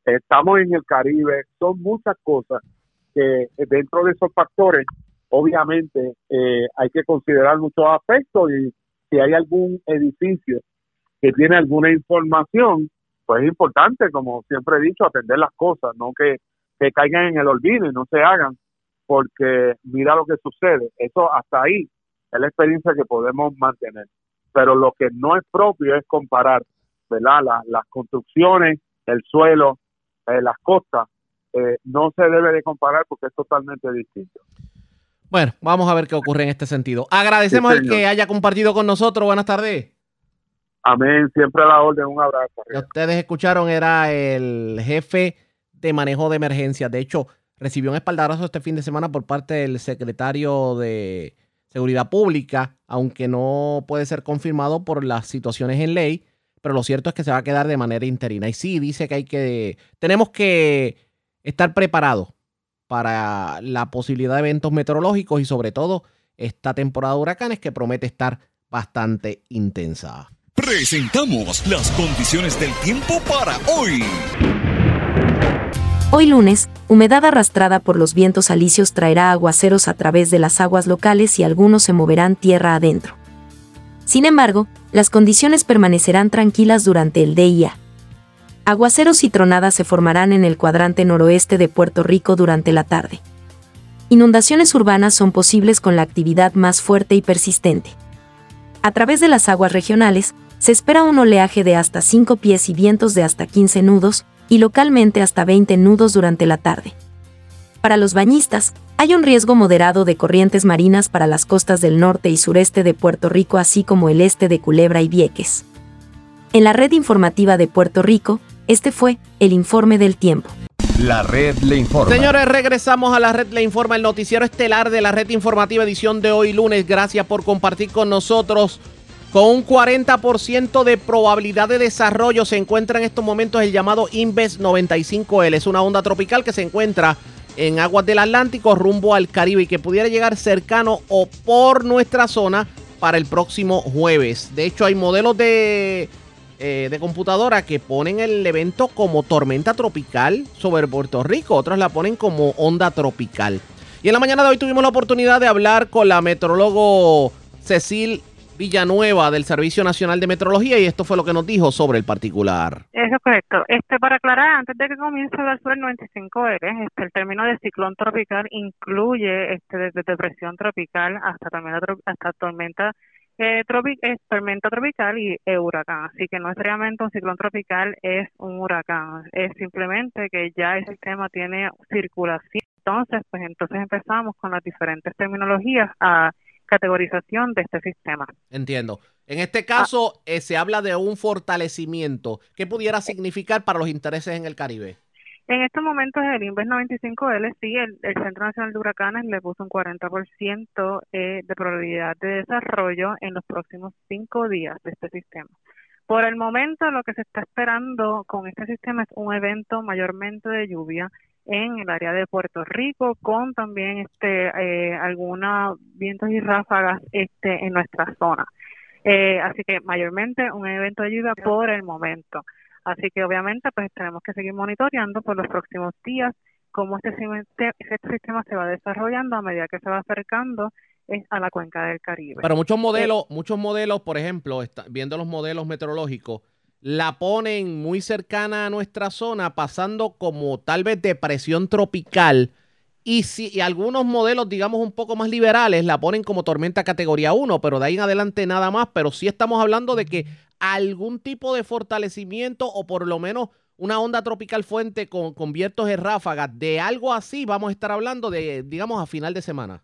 Estamos en el Caribe, son muchas cosas que dentro de esos factores, obviamente, eh, hay que considerar muchos aspectos y si hay algún edificio que tiene alguna información, pues es importante, como siempre he dicho, atender las cosas, no que, que caigan en el olvido y no se hagan, porque mira lo que sucede. Eso hasta ahí es la experiencia que podemos mantener. Pero lo que no es propio es comparar, ¿verdad? las construcciones, el suelo, eh, las costas, eh, no se debe de comparar porque es totalmente distinto. Bueno, vamos a ver qué ocurre en este sentido. Agradecemos el que haya compartido con nosotros. Buenas tardes. Amén, siempre a la orden, un abrazo. ustedes escucharon era el jefe de manejo de emergencias. De hecho, recibió un espaldarazo este fin de semana por parte del secretario de Seguridad Pública, aunque no puede ser confirmado por las situaciones en ley pero lo cierto es que se va a quedar de manera interina. Y sí, dice que hay que, tenemos que estar preparados para la posibilidad de eventos meteorológicos y sobre todo esta temporada de huracanes que promete estar bastante intensa. Presentamos las condiciones del tiempo para hoy. Hoy lunes, humedad arrastrada por los vientos alisios traerá aguaceros a través de las aguas locales y algunos se moverán tierra adentro. Sin embargo, las condiciones permanecerán tranquilas durante el día. Aguaceros y tronadas se formarán en el cuadrante noroeste de Puerto Rico durante la tarde. Inundaciones urbanas son posibles con la actividad más fuerte y persistente. A través de las aguas regionales, se espera un oleaje de hasta 5 pies y vientos de hasta 15 nudos, y localmente hasta 20 nudos durante la tarde. Para los bañistas, hay un riesgo moderado de corrientes marinas para las costas del norte y sureste de Puerto Rico, así como el este de Culebra y Vieques. En la red informativa de Puerto Rico, este fue el informe del tiempo. La red le informa. Señores, regresamos a la red le informa, el noticiero estelar de la red informativa edición de hoy lunes. Gracias por compartir con nosotros. Con un 40% de probabilidad de desarrollo se encuentra en estos momentos el llamado Inves 95L. Es una onda tropical que se encuentra en aguas del Atlántico rumbo al Caribe y que pudiera llegar cercano o por nuestra zona para el próximo jueves. De hecho, hay modelos de, eh, de computadora que ponen el evento como tormenta tropical sobre Puerto Rico, otros la ponen como onda tropical. Y en la mañana de hoy tuvimos la oportunidad de hablar con la metrólogo Cecil Villanueva del Servicio Nacional de Metrología y esto fue lo que nos dijo sobre el particular. Eso es correcto. Este, para aclarar, antes de que comience el 95R, este, el término de ciclón tropical incluye este, desde depresión tropical hasta tormenta, hasta tormenta eh, tormenta tropical y huracán. Así que no es realmente un ciclón tropical, es un huracán. Es simplemente que ya el sistema tiene circulación. Entonces, pues entonces empezamos con las diferentes terminologías a categorización de este sistema. Entiendo. En este caso, eh, se habla de un fortalecimiento. ¿Qué pudiera significar para los intereses en el Caribe? En estos momentos el Inves 95L, sí, el, Centro Nacional de Huracanes le puso un 40% eh, de probabilidad de desarrollo en los próximos cinco días de este sistema. Por el momento lo que se está esperando con este sistema es un evento mayormente de lluvia en el área de Puerto Rico con también este eh, algunos vientos y ráfagas este en nuestra zona. Eh, así que mayormente un evento de lluvia por el momento. Así que obviamente pues tenemos que seguir monitoreando por los próximos días cómo este, este sistema se va desarrollando a medida que se va acercando eh, a la cuenca del Caribe. Pero muchos modelos, muchos modelos, por ejemplo, viendo los modelos meteorológicos, la ponen muy cercana a nuestra zona, pasando como tal vez depresión tropical. Y, si, y algunos modelos, digamos, un poco más liberales, la ponen como tormenta categoría 1, pero de ahí en adelante nada más. Pero sí estamos hablando de que algún tipo de fortalecimiento o por lo menos una onda tropical fuente con, con vientos de ráfagas, de algo así vamos a estar hablando de, digamos, a final de semana.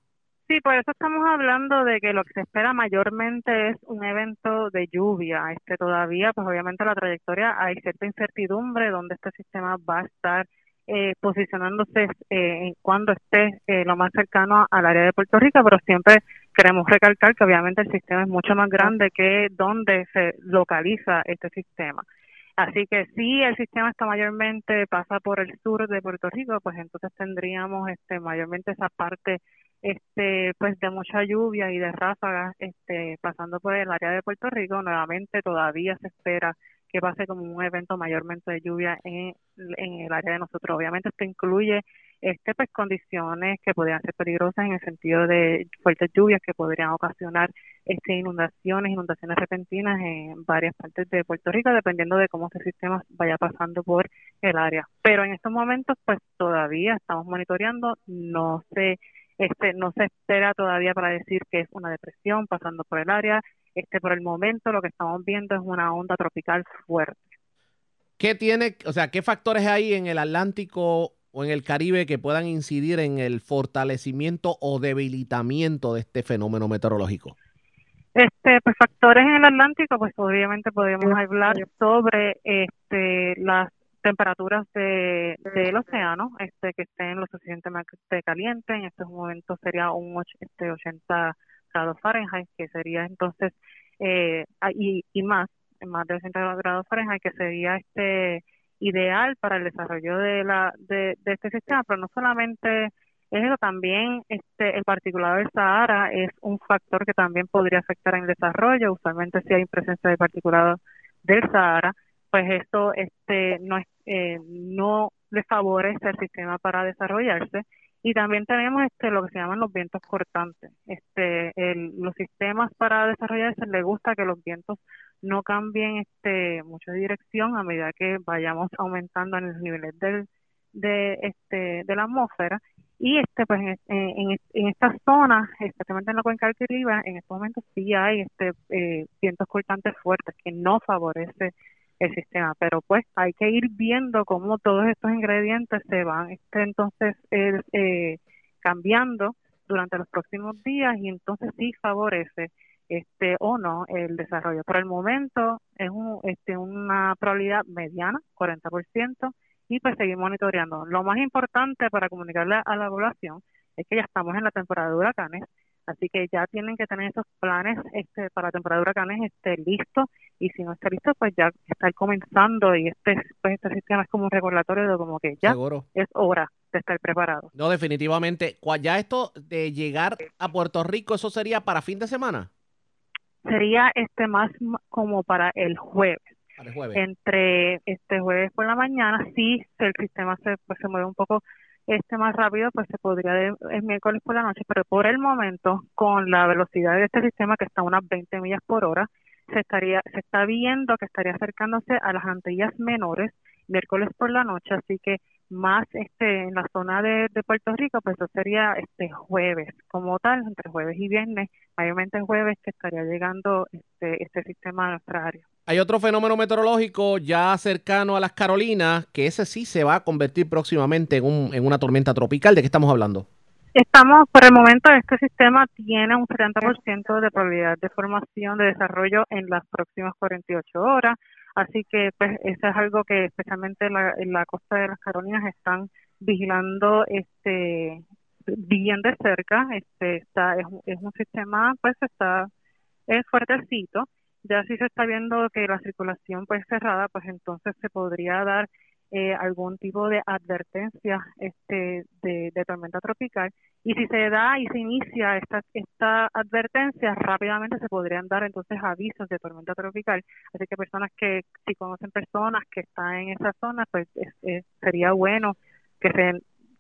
Sí, por eso estamos hablando de que lo que se espera mayormente es un evento de lluvia. Este todavía, pues obviamente la trayectoria hay cierta incertidumbre donde este sistema va a estar eh, posicionándose eh, cuando esté eh, lo más cercano al área de Puerto Rico, pero siempre queremos recalcar que obviamente el sistema es mucho más grande que donde se localiza este sistema. Así que si el sistema está mayormente pasa por el sur de Puerto Rico, pues entonces tendríamos este mayormente esa parte este pues de mucha lluvia y de ráfagas este pasando por el área de Puerto Rico, nuevamente todavía se espera que pase como un evento mayormente de lluvia en, en el área de nosotros. Obviamente esto incluye este pues condiciones que podrían ser peligrosas en el sentido de fuertes lluvias que podrían ocasionar este inundaciones, inundaciones repentinas en varias partes de Puerto Rico, dependiendo de cómo este sistema vaya pasando por el área. Pero en estos momentos, pues todavía estamos monitoreando, no se este no se espera todavía para decir que es una depresión pasando por el área. Este por el momento lo que estamos viendo es una onda tropical fuerte. ¿Qué tiene, o sea, qué factores hay en el Atlántico o en el Caribe que puedan incidir en el fortalecimiento o debilitamiento de este fenómeno meteorológico? Este, pues factores en el Atlántico, pues obviamente podríamos hablar sobre este las temperaturas de, del océano, este que estén lo suficientemente caliente, en estos momentos sería un este 80 grados Fahrenheit, que sería entonces eh, y, y más, más de 80 grados Fahrenheit, que sería este ideal para el desarrollo de la de este sistema, pero no solamente es eso, también este el particulado del Sahara es un factor que también podría afectar en el desarrollo, usualmente si hay presencia de particulado del Sahara, pues esto este no eh, no le favorece al sistema para desarrollarse. Y también tenemos este lo que se llaman los vientos cortantes. Este los sistemas para desarrollarse les gusta que los vientos no cambien este mucho de dirección a medida que vayamos aumentando en los niveles del de este de la atmósfera. Y este pues en, en, en estas zonas especialmente en la cuenca Caribe en estos momentos sí hay este eh, vientos cortantes fuertes que no favorece el sistema pero pues hay que ir viendo cómo todos estos ingredientes se van este entonces eh, cambiando durante los próximos días y entonces sí favorece este o no el desarrollo. Por el momento es un, este, una probabilidad mediana, 40%, y pues seguir monitoreando. Lo más importante para comunicarle a la población es que ya estamos en la temporada de huracanes, así que ya tienen que tener esos planes este, para la temporada de huracanes este, listos y si no está listo pues ya estar comenzando y este pues este sistema es como un recordatorio de como que ya es hora de estar preparado. No, definitivamente. Ya esto de llegar a Puerto Rico, ¿eso sería para fin de semana? sería este más como para el jueves. Entre este jueves por la mañana, si el sistema se, pues, se mueve un poco este más rápido, pues se podría de, el miércoles por la noche, pero por el momento, con la velocidad de este sistema que está a unas 20 millas por hora, se estaría se está viendo que estaría acercándose a las Antillas menores miércoles por la noche, así que más este en la zona de, Puerto Rico, pues eso sería este jueves, como tal, entre jueves y viernes, mayormente jueves que estaría llegando este, este sistema a nuestra área. Hay otro fenómeno meteorológico ya cercano a las Carolinas, que ese sí se va a convertir próximamente en, un, en una tormenta tropical. ¿De qué estamos hablando? Estamos, por el momento, este sistema tiene un 70% de probabilidad de formación, de desarrollo en las próximas 48 horas. Así que pues eso es algo que especialmente la, en la costa de las Carolinas están vigilando este bien de cerca. Este está es, es un sistema pues está es fuertecito. Ya si se está viendo que la circulación pues cerrada, pues entonces se podría dar eh, algún tipo de advertencia este, de, tormenta tropical. Y si se da y se inicia esta, esta advertencia rápidamente se podrían dar entonces avisos de tormenta tropical. Así que personas que si conocen personas que están en esa zona pues sería bueno que se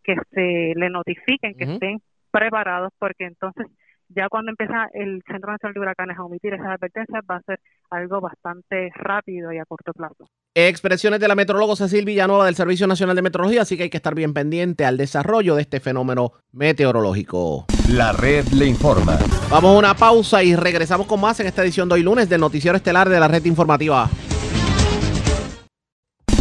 que se le notifiquen que estén preparados porque entonces ya cuando empieza el Centro Nacional de Huracanes a omitir esas advertencias va a ser algo bastante rápido y a corto plazo. Expresiones de la metrólogo Cecil Villanueva del Servicio Nacional de Meteorología, así que hay que estar bien pendiente al desarrollo de este fenómeno meteorológico. La red le informa. Vamos a una pausa y regresamos con más en esta edición de hoy lunes del Noticiero Estelar de la Red Informativa.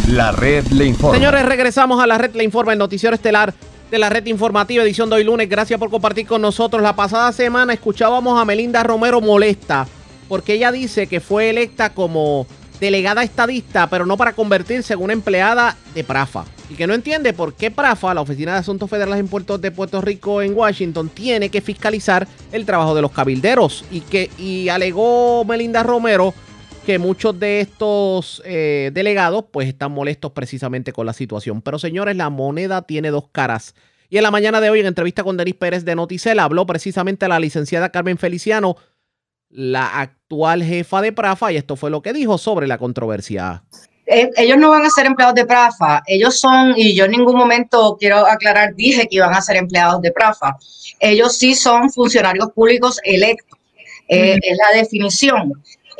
La red le informa. Señores, regresamos a la red le informa, el Noticiero Estelar de la red informativa edición de hoy lunes. Gracias por compartir con nosotros. La pasada semana escuchábamos a Melinda Romero molesta porque ella dice que fue electa como delegada estadista, pero no para convertirse en una empleada de Prafa. Y que no entiende por qué Prafa, la Oficina de Asuntos Federales en de Puerto Rico en Washington, tiene que fiscalizar el trabajo de los cabilderos. Y que y alegó Melinda Romero que muchos de estos eh, delegados pues están molestos precisamente con la situación. Pero señores, la moneda tiene dos caras. Y en la mañana de hoy, en entrevista con Denis Pérez de Noticel, habló precisamente la licenciada Carmen Feliciano, la actual jefa de Prafa, y esto fue lo que dijo sobre la controversia. Eh, ellos no van a ser empleados de Prafa, ellos son, y yo en ningún momento quiero aclarar, dije que iban a ser empleados de Prafa. Ellos sí son funcionarios públicos electos, eh, es la definición.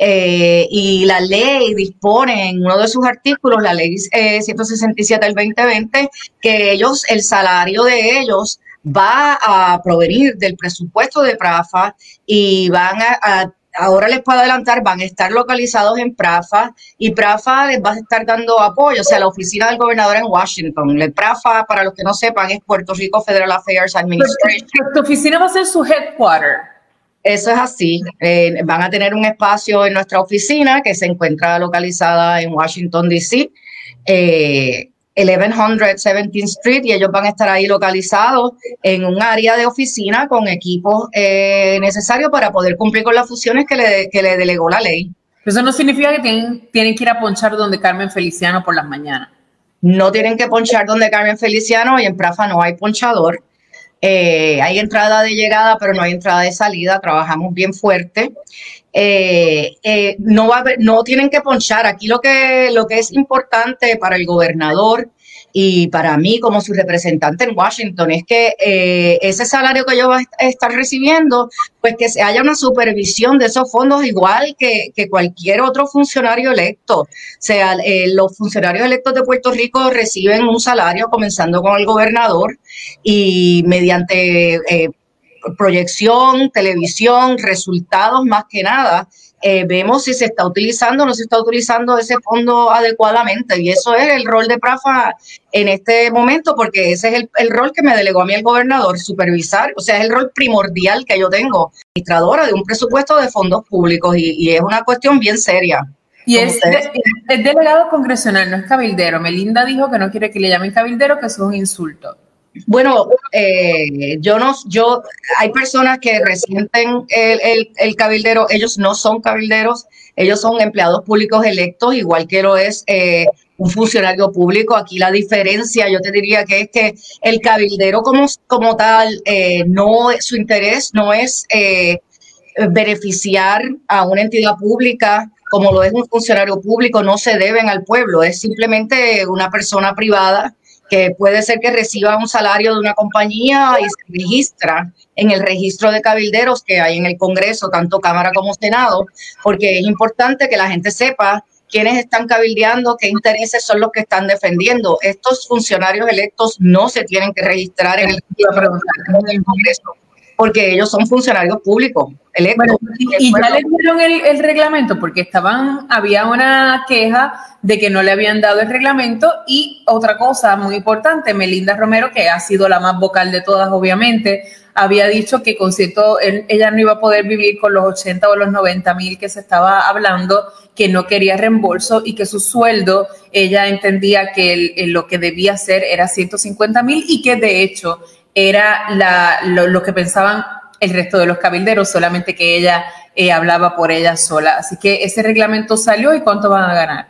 Eh, y la ley dispone en uno de sus artículos, la ley 167 del 2020, que ellos, el salario de ellos va a provenir del presupuesto de Prafa y van a, ahora les puedo adelantar, van a estar localizados en Prafa y Prafa les va a estar dando apoyo, o sea, la oficina del gobernador en Washington. El Prafa, para los que no sepan, es Puerto Rico Federal Affairs Administration. Tu oficina va a ser su headquarter. Eso es así. Eh, van a tener un espacio en nuestra oficina que se encuentra localizada en Washington, D.C. Eh, 1100 17th Street y ellos van a estar ahí localizados en un área de oficina con equipos eh, necesarios para poder cumplir con las funciones que le, que le delegó la ley. Eso no significa que tienen, tienen que ir a ponchar donde Carmen Feliciano por las mañanas. No tienen que ponchar donde Carmen Feliciano y en Prafa no hay ponchador. Eh, hay entrada de llegada, pero no hay entrada de salida. Trabajamos bien fuerte. Eh, eh, no, va no tienen que ponchar. Aquí lo que, lo que es importante para el gobernador y para mí como su representante en Washington es que eh, ese salario que yo va a estar recibiendo, pues que se haya una supervisión de esos fondos igual que, cualquier otro funcionario electo. O sea, eh, los funcionarios electos de Puerto Rico reciben un salario comenzando con el gobernador y mediante... Eh, proyección, televisión, resultados más que nada, eh, vemos si se está utilizando o no se está utilizando ese fondo adecuadamente. Y eso es el rol de Prafa en este momento, porque ese es el, rol que me delegó a mí el gobernador, supervisar, o sea, es el rol primordial que yo tengo, administradora de un presupuesto de fondos públicos y, es una cuestión bien seria. Y es, es, delegado congresional, no es cabildero. Melinda dijo que no quiere que le llamen cabildero, que eso es un insulto. Bueno, eh, yo no, yo, hay personas que resienten el, el, cabildero, ellos no son cabilderos, ellos son empleados públicos electos, igual que lo es eh, un funcionario público. Aquí la diferencia, yo te diría que es que el cabildero como, como tal, eh, no, su interés no es beneficiar a una entidad pública como lo es un funcionario público, no se deben al pueblo, es simplemente una persona privada que puede ser que reciba un salario de una compañía y se registra en el registro de cabilderos que hay en el Congreso, tanto Cámara como Senado, porque es importante que la gente sepa quiénes están cabildeando, qué intereses son los que están defendiendo. Estos funcionarios electos no se tienen que registrar en el, Congreso porque ellos son funcionarios públicos. Y, ya le dieron el, reglamento porque estaban, había una queja de que no le habían dado el reglamento y otra cosa muy importante, Melinda Romero, que ha sido la más vocal de todas, obviamente, había dicho que con cierto, ella no iba a poder vivir con los 80 o los 90 mil que se estaba hablando, que no quería reembolso y que su sueldo, ella entendía que lo que debía hacer era 150 mil y que de hecho era la, lo, que pensaban el resto de los cabilderos, solamente que ella eh, hablaba por ella sola. Así que ese reglamento salió y cuánto van a ganar.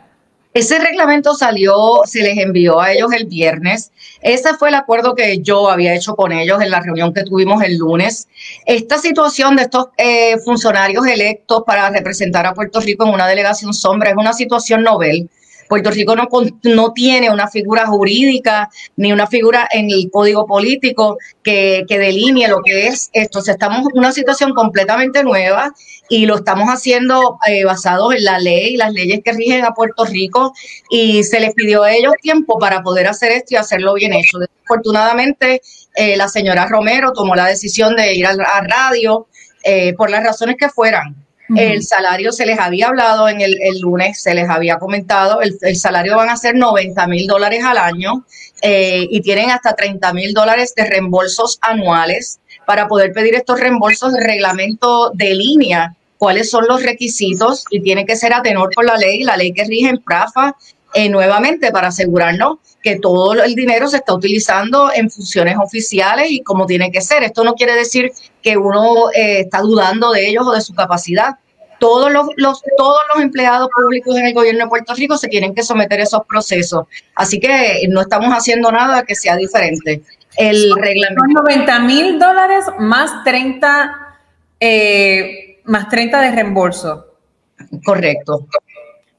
Ese reglamento salió, se les envió a ellos el viernes. Ese fue el acuerdo que yo había hecho con ellos en la reunión que tuvimos el lunes. Esta situación de estos eh, funcionarios electos para representar a Puerto Rico en una delegación sombra es una situación novel Puerto Rico no, no tiene una figura jurídica ni una figura en el código político que, que delinee lo que es esto. estamos en una situación completamente nueva y lo estamos haciendo eh, basado en la ley, las leyes que rigen a Puerto Rico y se les pidió a ellos tiempo para poder hacer esto y hacerlo bien hecho. Afortunadamente, eh, la señora Romero tomó la decisión de ir a, radio eh, por las razones que fueran. El salario se les había hablado en el, lunes, se les había comentado, el, salario van a ser 90 mil dólares al año eh, y tienen hasta 30 mil dólares de reembolsos anuales para poder pedir estos reembolsos de reglamento de línea, cuáles son los requisitos y tiene que ser a tenor por la ley, la ley que rige en PRAFA, eh, nuevamente para asegurarnos que todo el dinero se está utilizando en funciones oficiales y como tiene que ser. Esto no quiere decir que uno eh, está dudando de ellos o de su capacidad. Todos los, todos los empleados públicos en el gobierno de Puerto Rico se tienen que someter a esos procesos. Así que no estamos haciendo nada que sea diferente. El reglamento. 90 mil dólares más 30, eh, más 30 de reembolso. Correcto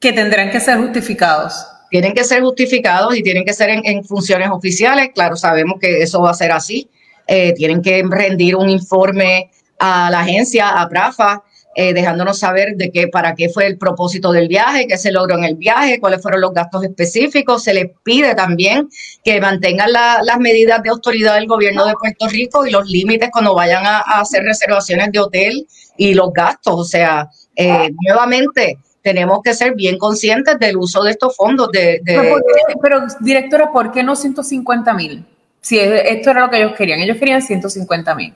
que tendrán que ser justificados. Tienen que ser justificados y tienen que ser en, funciones oficiales. Claro, sabemos que eso va a ser así. Eh, tienen que rendir un informe a la agencia, a PRAFA, eh, dejándonos saber de qué, para qué fue el propósito del viaje, qué se logró en el viaje, cuáles fueron los gastos específicos. Se les pide también que mantengan las medidas de autoridad del gobierno de Puerto Rico y los límites cuando vayan a, hacer reservaciones de hotel y los gastos. O sea, eh, nuevamente, tenemos que ser bien conscientes del uso de estos fondos. De, Pero, directora, ¿por qué no 150 mil? Si esto era lo que ellos querían, ellos querían 150 mil.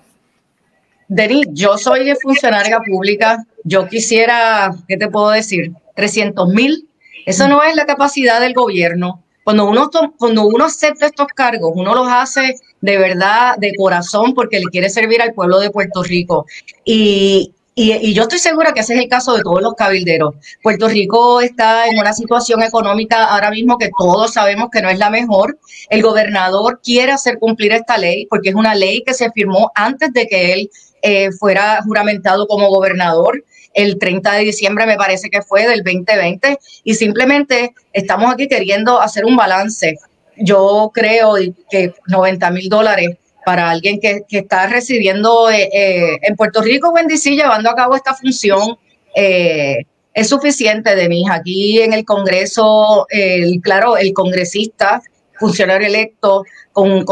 Denis, yo soy funcionaria pública, yo quisiera, ¿qué te puedo decir? 300 mil. Eso no es la capacidad del gobierno. Cuando uno, cuando uno acepta estos cargos, uno los hace de verdad, de corazón, porque le quiere servir al pueblo de Puerto Rico. Y, y, yo estoy segura que ese es el caso de todos los cabilderos. Puerto Rico está en una situación económica ahora mismo que todos sabemos que no es la mejor. El gobernador quiere hacer cumplir esta ley porque es una ley que se firmó antes de que él eh, fuera juramentado como gobernador el 30 de diciembre me parece que fue del 2020 y simplemente estamos aquí queriendo hacer un balance. Yo creo que 90 mil dólares para alguien que, está residiendo eh, eh, en Puerto Rico o en DC llevando a cabo esta función eh, es suficiente, Denise. Aquí en el Congreso, el, claro, el congresista, funcionario electo, con,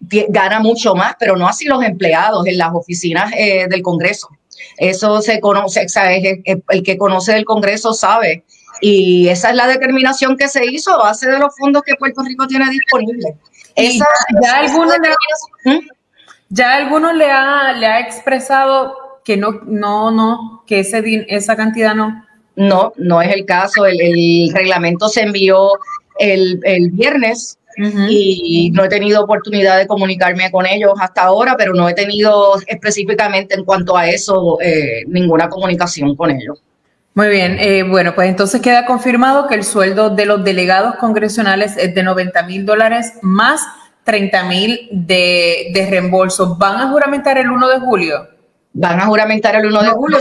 gana mucho más, pero no así los empleados en las oficinas del Congreso. Eso se conoce, el que conoce del Congreso sabe. Y esa es la determinación que se hizo a base de los fondos que Puerto Rico tiene disponibles ya, alguno le, ¿Mm? ya alguno le ha, le ha expresado que no, no, no, que ese, esa cantidad no. No, no es el caso. El, reglamento se envió el, viernes y no he tenido oportunidad de comunicarme con ellos hasta ahora, pero no he tenido específicamente en cuanto a eso eh, ninguna comunicación con ellos. Muy bien, eh, bueno, pues entonces queda confirmado que el sueldo de los delegados congresionales es de 90 mil dólares más 30 mil de, de reembolso. ¿Van a juramentar el 1 de julio? Van a juramentar el 1 de julio,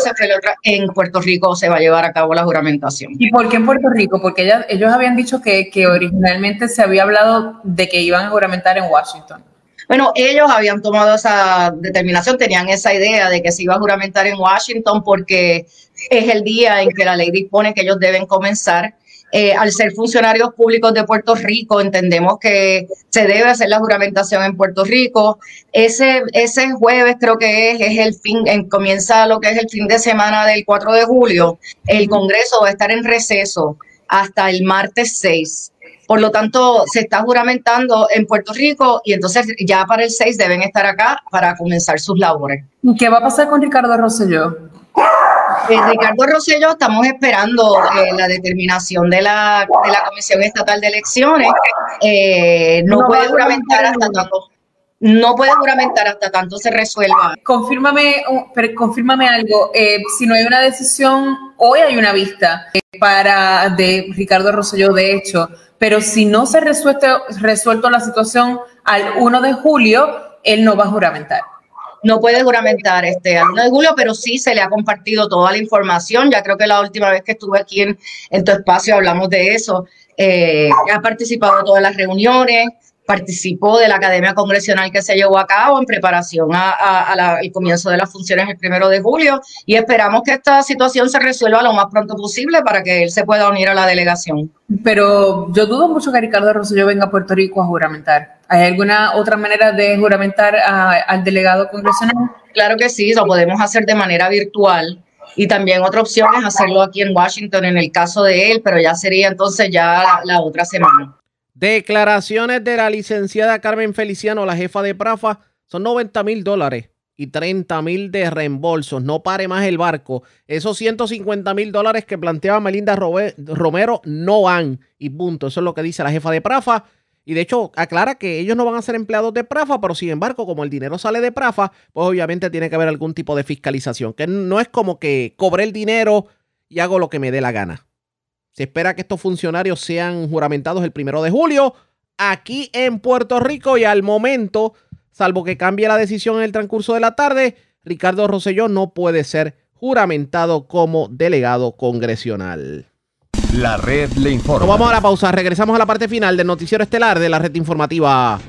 en Puerto Rico se va a llevar a cabo la juramentación. ¿Y por qué en Puerto Rico? Porque ellos habían dicho que, que originalmente se había hablado de que iban a juramentar en Washington. Bueno, ellos habían tomado esa determinación, tenían esa idea de que se iba a juramentar en Washington porque es el día en que la ley dispone que ellos deben comenzar. Eh, al ser funcionarios públicos de Puerto Rico, entendemos que se debe hacer la juramentación en Puerto Rico. Ese, ese jueves creo que es, es el fin, comienza lo que es el fin de semana del 4 de julio. El Congreso va a estar en receso hasta el martes 6. Por lo tanto, se está juramentando en Puerto Rico y entonces ya para el 6 deben estar acá para comenzar sus labores. ¿Qué va a pasar con Ricardo Rosselló? Eh, Ricardo Rosselló, estamos esperando eh, la determinación de la, de la Comisión Estatal de Elecciones. Eh, no, puede juramentar hasta tanto no puede juramentar hasta tanto se resuelva. Confírmame, confírmame algo. si no hay una decisión, hoy hay una vista para de Ricardo Rosselló, de hecho, pero si no se resuelve resuelto la situación al 1 de julio, él no va a juramentar. No puede juramentar este al 1 de julio, pero sí se le ha compartido toda la información. Ya creo que la última vez que estuve aquí en, tu espacio hablamos de eso. Eh, ha participado en todas las reuniones, participó de la Academia Congresional que se llevó a cabo en preparación al comienzo de las funciones el primero de julio y esperamos que esta situación se resuelva lo más pronto posible para que él se pueda unir a la delegación. Pero yo dudo mucho que Ricardo Rosselló venga a Puerto Rico a juramentar. ¿Hay alguna otra manera de juramentar al delegado congresional? Claro que sí, lo podemos hacer de manera virtual. Y también otra opción es hacerlo aquí en Washington en el caso de él, pero ya sería entonces ya la otra semana. Declaraciones de la licenciada Carmen Feliciano, la jefa de Prafa, son 90 mil dólares y 30 mil de reembolsos. No pare más el barco. Esos 150 mil dólares que planteaba Melinda Romero no van. Y punto. Eso es lo que dice la jefa de Prafa. Y de hecho aclara que ellos no van a ser empleados de Prafa, pero sin embargo, como el dinero sale de Prafa, pues obviamente tiene que haber algún tipo de fiscalización. Que no es como que cobré el dinero y hago lo que me dé la gana. Se espera que estos funcionarios sean juramentados el primero de julio aquí en Puerto Rico y al momento, salvo que cambie la decisión en el transcurso de la tarde, Ricardo Rosselló no puede ser juramentado como delegado congresional. La red le informa. Nos vamos a la pausa, regresamos a la parte final del noticiero estelar de la red informativa.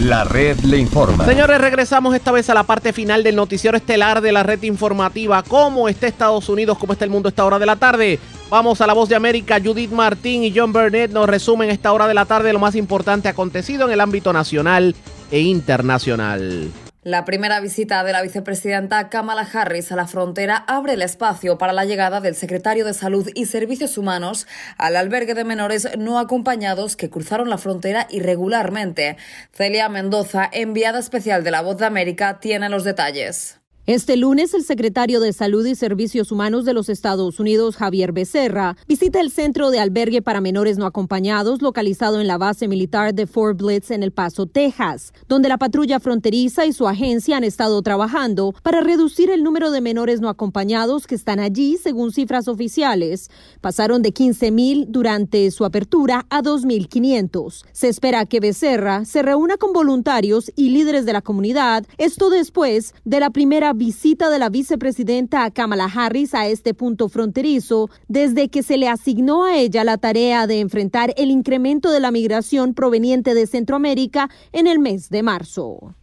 La red le informa. Señores, regresamos esta vez a la parte final del noticiero estelar de la red informativa. ¿Cómo está Estados Unidos? ¿Cómo está el mundo a esta hora de la tarde? Vamos a la voz de América. Judith Martín y John Burnett nos resumen esta hora de la tarde lo más importante acontecido en el ámbito nacional e internacional. La primera visita de la vicepresidenta Kamala Harris a la frontera abre el espacio para la llegada del secretario de Salud y Servicios Humanos al albergue de menores no acompañados que cruzaron la frontera irregularmente. Celia Mendoza, enviada especial de la Voz de América, tiene los detalles. Este lunes, el secretario de Salud y Servicios Humanos de los Estados Unidos, Javier Becerra, visita el centro de albergue para menores no acompañados localizado en la base militar de Fort Blitz en El Paso, Texas, donde la patrulla fronteriza y su agencia han estado trabajando para reducir el número de menores no acompañados que están allí, según cifras oficiales. Pasaron de 15 mil durante su apertura a 2.500. Se espera que Becerra se reúna con voluntarios y líderes de la comunidad, esto después de la primera visita de la vicepresidenta Kamala Harris a este punto fronterizo desde que se le asignó a ella la tarea de enfrentar el incremento de la migración proveniente de Centroamérica en el mes de marzo.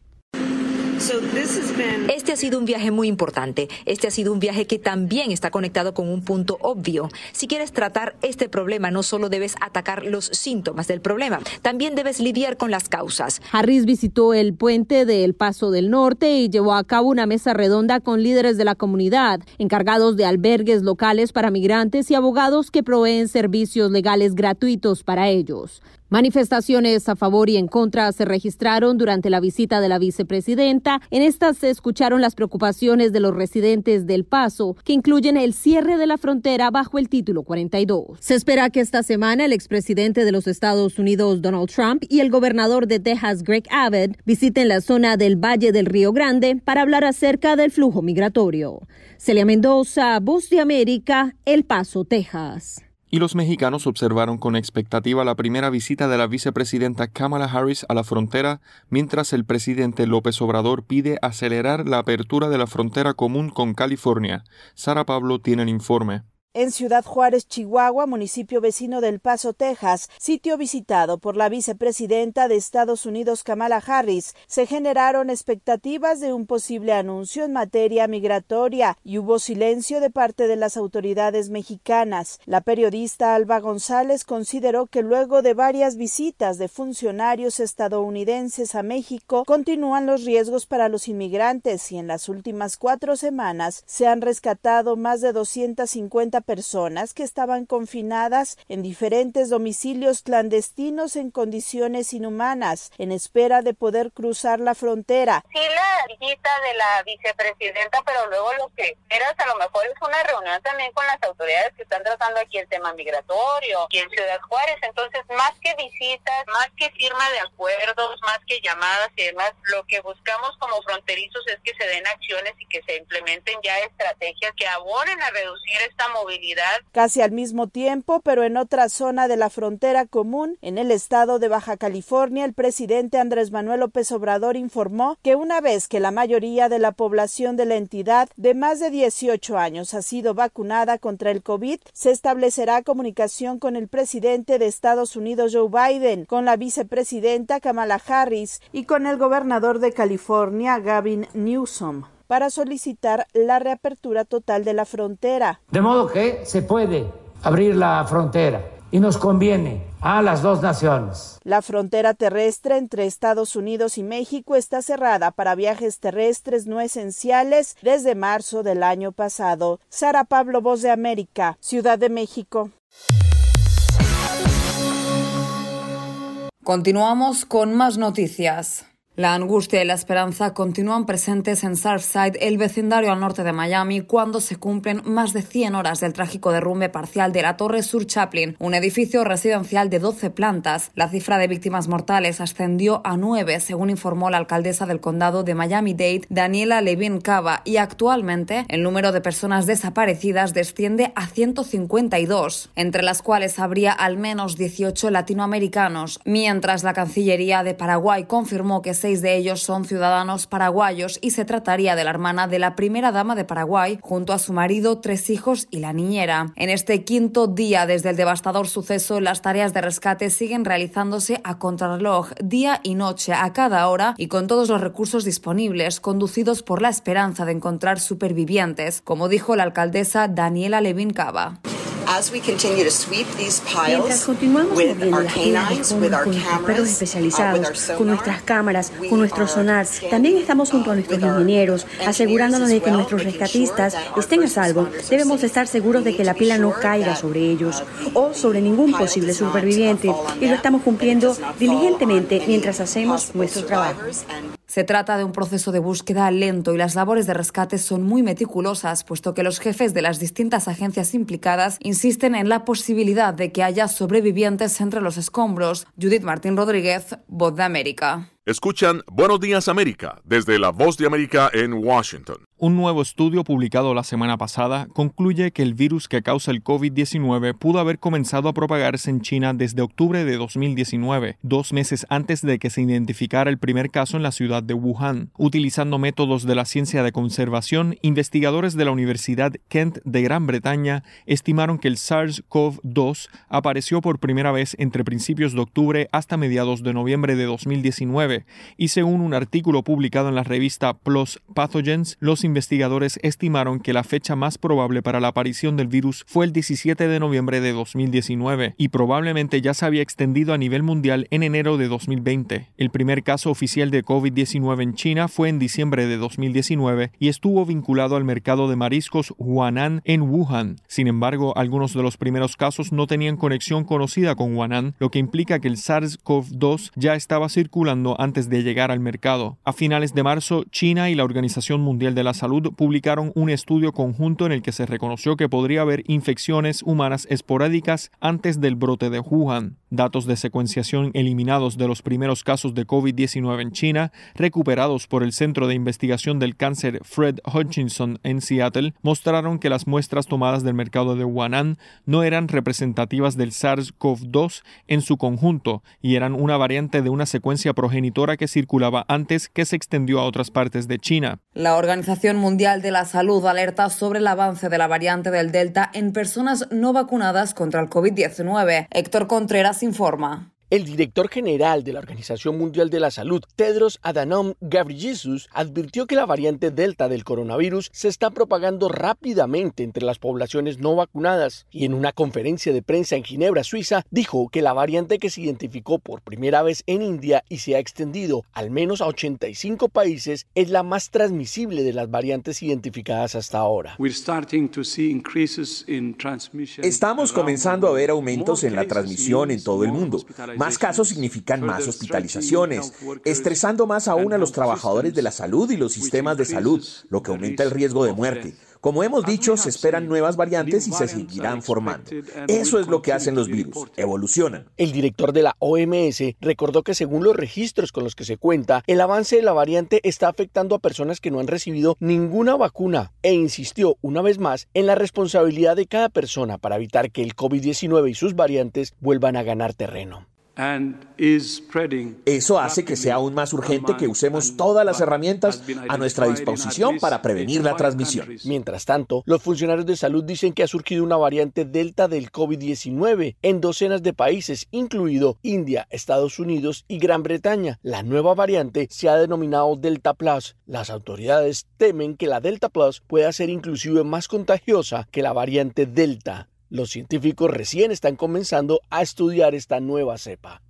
Este ha sido un viaje muy importante. Este ha sido un viaje que también está conectado con un punto obvio. Si quieres tratar este problema, no solo debes atacar los síntomas del problema, también debes lidiar con las causas. Harris visitó el puente de El Paso del Norte y llevó a cabo una mesa redonda con líderes de la comunidad, encargados de albergues locales para migrantes y abogados que proveen servicios legales gratuitos para ellos. Manifestaciones a favor y en contra se registraron durante la visita de la vicepresidenta. En estas se escucharon las preocupaciones de los residentes del Paso, que incluyen el cierre de la frontera bajo el título 42. Se espera que esta semana el expresidente de los Estados Unidos, Donald Trump, y el gobernador de Texas, Greg Abbott, visiten la zona del Valle del Río Grande para hablar acerca del flujo migratorio. Celia Mendoza, Voz de América, El Paso, Texas y los mexicanos observaron con expectativa la primera visita de la vicepresidenta Kamala Harris a la frontera, mientras el presidente López Obrador pide acelerar la apertura de la frontera común con California. Sara Pablo tiene el informe. En Ciudad Juárez, Chihuahua, municipio vecino del Paso, Texas, sitio visitado por la vicepresidenta de Estados Unidos, Kamala Harris, se generaron expectativas de un posible anuncio en materia migratoria y hubo silencio de parte de las autoridades mexicanas. La periodista Alba González consideró que luego de varias visitas de funcionarios estadounidenses a México, continúan los riesgos para los inmigrantes y en las últimas cuatro semanas se han rescatado más de 250 personas que estaban confinadas en diferentes domicilios clandestinos en condiciones inhumanas, en espera de poder cruzar la frontera. Sí, la visita de la vicepresidenta, pero luego lo que eras a lo mejor es una reunión también con las autoridades que están tratando aquí el tema migratorio y en Ciudad Juárez. Entonces, más que visitas, más que firma de acuerdos, más que llamadas y demás, lo que buscamos como fronterizos es que se den acciones y que se implementen ya estrategias que abonen a reducir esta movilidad Casi al mismo tiempo, pero en otra zona de la frontera común, en el estado de Baja California, el presidente Andrés Manuel López Obrador informó que una vez que la mayoría de la población de la entidad de más de 18 años ha sido vacunada contra el COVID, se establecerá comunicación con el presidente de Estados Unidos Joe Biden, con la vicepresidenta Kamala Harris y con el gobernador de California Gavin Newsom para solicitar la reapertura total de la frontera. De modo que se puede abrir la frontera y nos conviene a las dos naciones. La frontera terrestre entre Estados Unidos y México está cerrada para viajes terrestres no esenciales desde marzo del año pasado. Sara Pablo, Voz de América, Ciudad de México. Continuamos con más noticias. La angustia y la esperanza continúan presentes en Surfside, el vecindario al norte de Miami, cuando se cumplen más de 100 horas del trágico derrumbe parcial de la Torre Sur Chaplin, un edificio residencial de 12 plantas. La cifra de víctimas mortales ascendió a 9, según informó la alcaldesa del condado de Miami-Dade, Daniela Levin Cava, y actualmente el número de personas desaparecidas desciende a 152, entre las cuales habría al menos 18 latinoamericanos, mientras la Cancillería de Paraguay confirmó que seis de ellos son ciudadanos paraguayos y se trataría de la hermana de la primera dama de Paraguay, junto a su marido, tres hijos y la niñera. En este quinto día desde el devastador suceso, las tareas de rescate siguen realizándose a contrarreloj, día y noche, a cada hora y con todos los recursos disponibles, conducidos por la esperanza de encontrar supervivientes, como dijo la alcaldesa Daniela Levin Cava. Mientras continuamos moviendo las pilas con nuestros perros uh, especializados, con nuestras cámaras, con nuestro sonar, también estamos junto a nuestros ingenieros, asegurándonos de que nuestros rescatistas estén a salvo. Debemos estar seguros de que la pila no caiga sobre ellos o sobre ningún posible superviviente y lo estamos cumpliendo diligentemente mientras hacemos nuestro trabajo. Se trata de un proceso de búsqueda lento y las labores de rescate son muy meticulosas, puesto que los jefes de las distintas agencias implicadas insisten en la posibilidad de que haya sobrevivientes entre los escombros. Judith Martín Rodríguez, Voz de América. Escuchan Buenos Días América desde la Voz de América en Washington. Un nuevo estudio publicado la semana pasada concluye que el virus que causa el COVID-19 pudo haber comenzado a propagarse en China desde octubre de 2019, dos meses antes de que se identificara el primer caso en la ciudad de Wuhan. Utilizando métodos de la ciencia de conservación, investigadores de la Universidad Kent de Gran Bretaña estimaron que el SARS-CoV-2 apareció por primera vez entre principios de octubre hasta mediados de noviembre de 2019, y según un artículo publicado en la revista PLOS Pathogens, los investigadores estimaron que la fecha más probable para la aparición del virus fue el 17 de noviembre de 2019 y probablemente ya se había extendido a nivel mundial en enero de 2020. El primer caso oficial de COVID-19 en China fue en diciembre de 2019 y estuvo vinculado al mercado de mariscos Huanan en Wuhan. Sin embargo, algunos de los primeros casos no tenían conexión conocida con Huanan, lo que implica que el SARS-CoV-2 ya estaba circulando antes de llegar al mercado. A finales de marzo, China y la Organización Mundial de la Salud publicaron un estudio conjunto en el que se reconoció que podría haber infecciones humanas esporádicas antes del brote de Wuhan. Datos de secuenciación eliminados de los primeros casos de COVID-19 en China, recuperados por el Centro de Investigación del Cáncer Fred Hutchinson en Seattle, mostraron que las muestras tomadas del mercado de Wuhan no eran representativas del SARS-CoV-2 en su conjunto y eran una variante de una secuencia progenitora que circulaba antes que se extendió a otras partes de China. La Organización Mundial de la Salud alerta sobre el avance de la variante del Delta en personas no vacunadas contra el COVID-19. Héctor Contreras informa. El director general de la Organización Mundial de la Salud, Tedros Adhanom Ghebreyesus, advirtió que la variante Delta del coronavirus se está propagando rápidamente entre las poblaciones no vacunadas y en una conferencia de prensa en Ginebra, Suiza, dijo que la variante que se identificó por primera vez en India y se ha extendido al menos a 85 países es la más transmisible de las variantes identificadas hasta ahora. Estamos comenzando a ver aumentos en la transmisión en todo el mundo. Más casos significan más hospitalizaciones, estresando más aún a los trabajadores de la salud y los sistemas de salud, lo que aumenta el riesgo de muerte. Como hemos dicho, se esperan nuevas variantes y se seguirán formando. Eso es lo que hacen los virus, evolucionan. El director de la OMS recordó que según los registros con los que se cuenta, el avance de la variante está afectando a personas que no han recibido ninguna vacuna e insistió una vez más en la responsabilidad de cada persona para evitar que el COVID-19 y sus variantes vuelvan a ganar terreno. Eso hace que sea aún más urgente que usemos todas las herramientas a nuestra disposición para prevenir la transmisión. Mientras tanto, los funcionarios de salud dicen que ha surgido una variante delta del COVID-19 en docenas de países, incluido India, Estados Unidos y Gran Bretaña. La nueva variante se ha denominado Delta Plus. Las autoridades temen que la Delta Plus pueda ser inclusive más contagiosa que la variante Delta. Los científicos recién están comenzando a estudiar esta nueva cepa.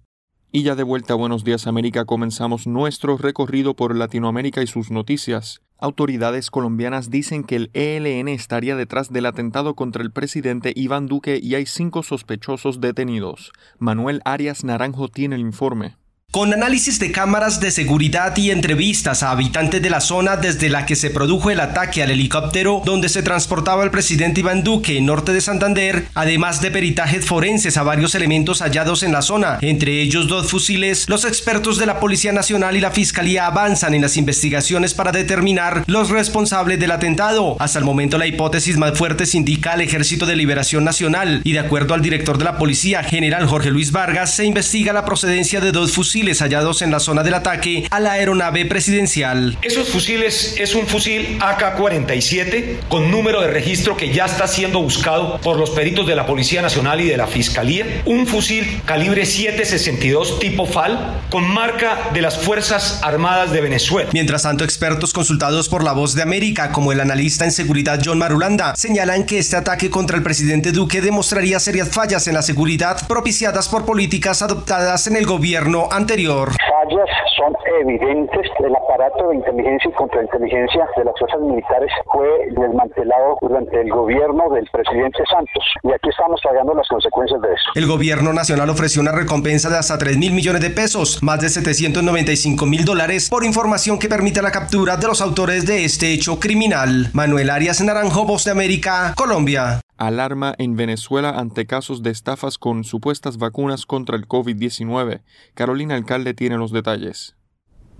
Y ya de vuelta a Buenos Días América comenzamos nuestro recorrido por Latinoamérica y sus noticias. Autoridades colombianas dicen que el ELN estaría detrás del atentado contra el presidente Iván Duque y hay cinco sospechosos detenidos. Manuel Arias Naranjo tiene el informe. Con análisis de cámaras de seguridad y entrevistas a habitantes de la zona desde la que se produjo el ataque al helicóptero donde se transportaba el presidente Iván Duque, norte de Santander, además de peritajes forenses a varios elementos hallados en la zona, entre ellos dos fusiles, los expertos de la Policía Nacional y la Fiscalía avanzan en las investigaciones para determinar los responsables del atentado. Hasta el momento la hipótesis más fuerte se indica al Ejército de Liberación Nacional y de acuerdo al director de la Policía, general Jorge Luis Vargas, se investiga la procedencia de dos fusiles hallados en la zona del ataque a la aeronave presidencial. Esos fusiles es un fusil AK-47 con número de registro que ya está siendo buscado por los peritos de la Policía Nacional y de la Fiscalía. Un fusil calibre 762 tipo FAL con marca de las Fuerzas Armadas de Venezuela. Mientras tanto, expertos consultados por La Voz de América, como el analista en seguridad John Marulanda, señalan que este ataque contra el presidente Duque demostraría serias fallas en la seguridad propiciadas por políticas adoptadas en el gobierno anterior Fallas son evidentes. El aparato de inteligencia y contrainteligencia de las fuerzas militares fue desmantelado durante el gobierno del presidente Santos. Y aquí estamos pagando las consecuencias de eso. El gobierno nacional ofreció una recompensa de hasta 3 mil millones de pesos, más de 795 mil dólares, por información que permite la captura de los autores de este hecho criminal. Manuel Arias Naranjo, Voz de América, Colombia alarma en Venezuela ante casos de estafas con supuestas vacunas contra el COVID-19. Carolina Alcalde tiene los detalles.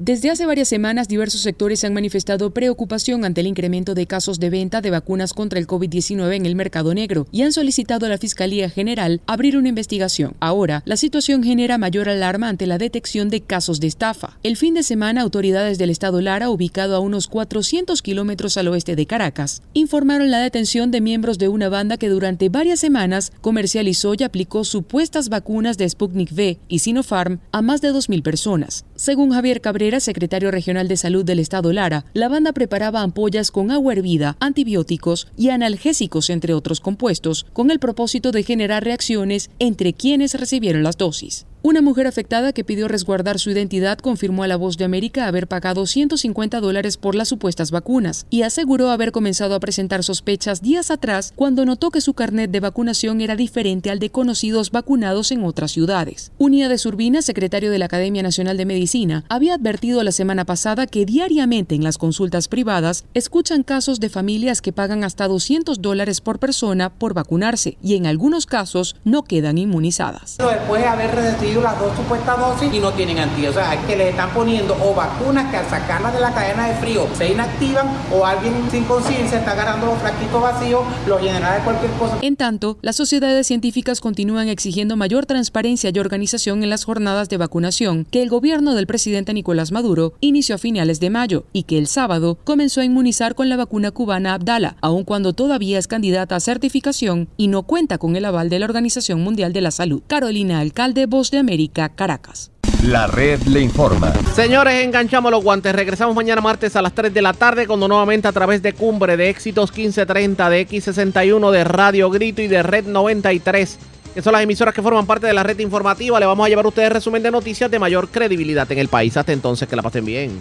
Desde hace varias semanas, diversos sectores han manifestado preocupación ante el incremento de casos de venta de vacunas contra el COVID-19 en el mercado negro y han solicitado a la Fiscalía General abrir una investigación. Ahora, la situación genera mayor alarma ante la detección de casos de estafa. El fin de semana, autoridades del estado Lara, ubicado a unos 400 kilómetros al oeste de Caracas, informaron la detención de miembros de una banda que durante varias semanas comercializó y aplicó supuestas vacunas de Sputnik V y Sinopharm a más de 2.000 personas. Según Javier Cabrera, secretario regional de salud del estado Lara, la banda preparaba ampollas con agua hervida, antibióticos y analgésicos, entre otros compuestos, con el propósito de generar reacciones entre quienes recibieron las dosis. Una mujer afectada que pidió resguardar su identidad confirmó a La Voz de América haber pagado 150 dólares por las supuestas vacunas y aseguró haber comenzado a presentar sospechas días atrás cuando notó que su carnet de vacunación era diferente al de conocidos vacunados en otras ciudades. Unida de Surbina, secretario de la Academia Nacional de Medicina, había advertido la semana pasada que diariamente en las consultas privadas escuchan casos de familias que pagan hasta 200 dólares por persona por vacunarse y en algunos casos no quedan inmunizadas. Después de haber recibido las dos supuestas dosis y no tienen antídoto. O sea, es que les están poniendo o vacunas que al sacarlas de la cadena de frío se inactivan o alguien sin conciencia está agarrando los flaquitos vacíos, los llenará de cualquier cosa. En tanto, las sociedades científicas continúan exigiendo mayor transparencia y organización en las jornadas de vacunación que el gobierno del presidente Nicolás Maduro inició a finales de mayo y que el sábado comenzó a inmunizar con la vacuna cubana Abdala, aun cuando todavía es candidata a certificación y no cuenta con el aval de la Organización Mundial de la Salud. Carolina Alcalde, Voz de América, Caracas. La red le informa. Señores, enganchamos los guantes. Regresamos mañana martes a las 3 de la tarde cuando nuevamente a través de Cumbre, de Éxitos 1530, de X61, de Radio Grito y de Red 93, que son las emisoras que forman parte de la red informativa, le vamos a llevar a ustedes resumen de noticias de mayor credibilidad en el país. Hasta entonces, que la pasen bien.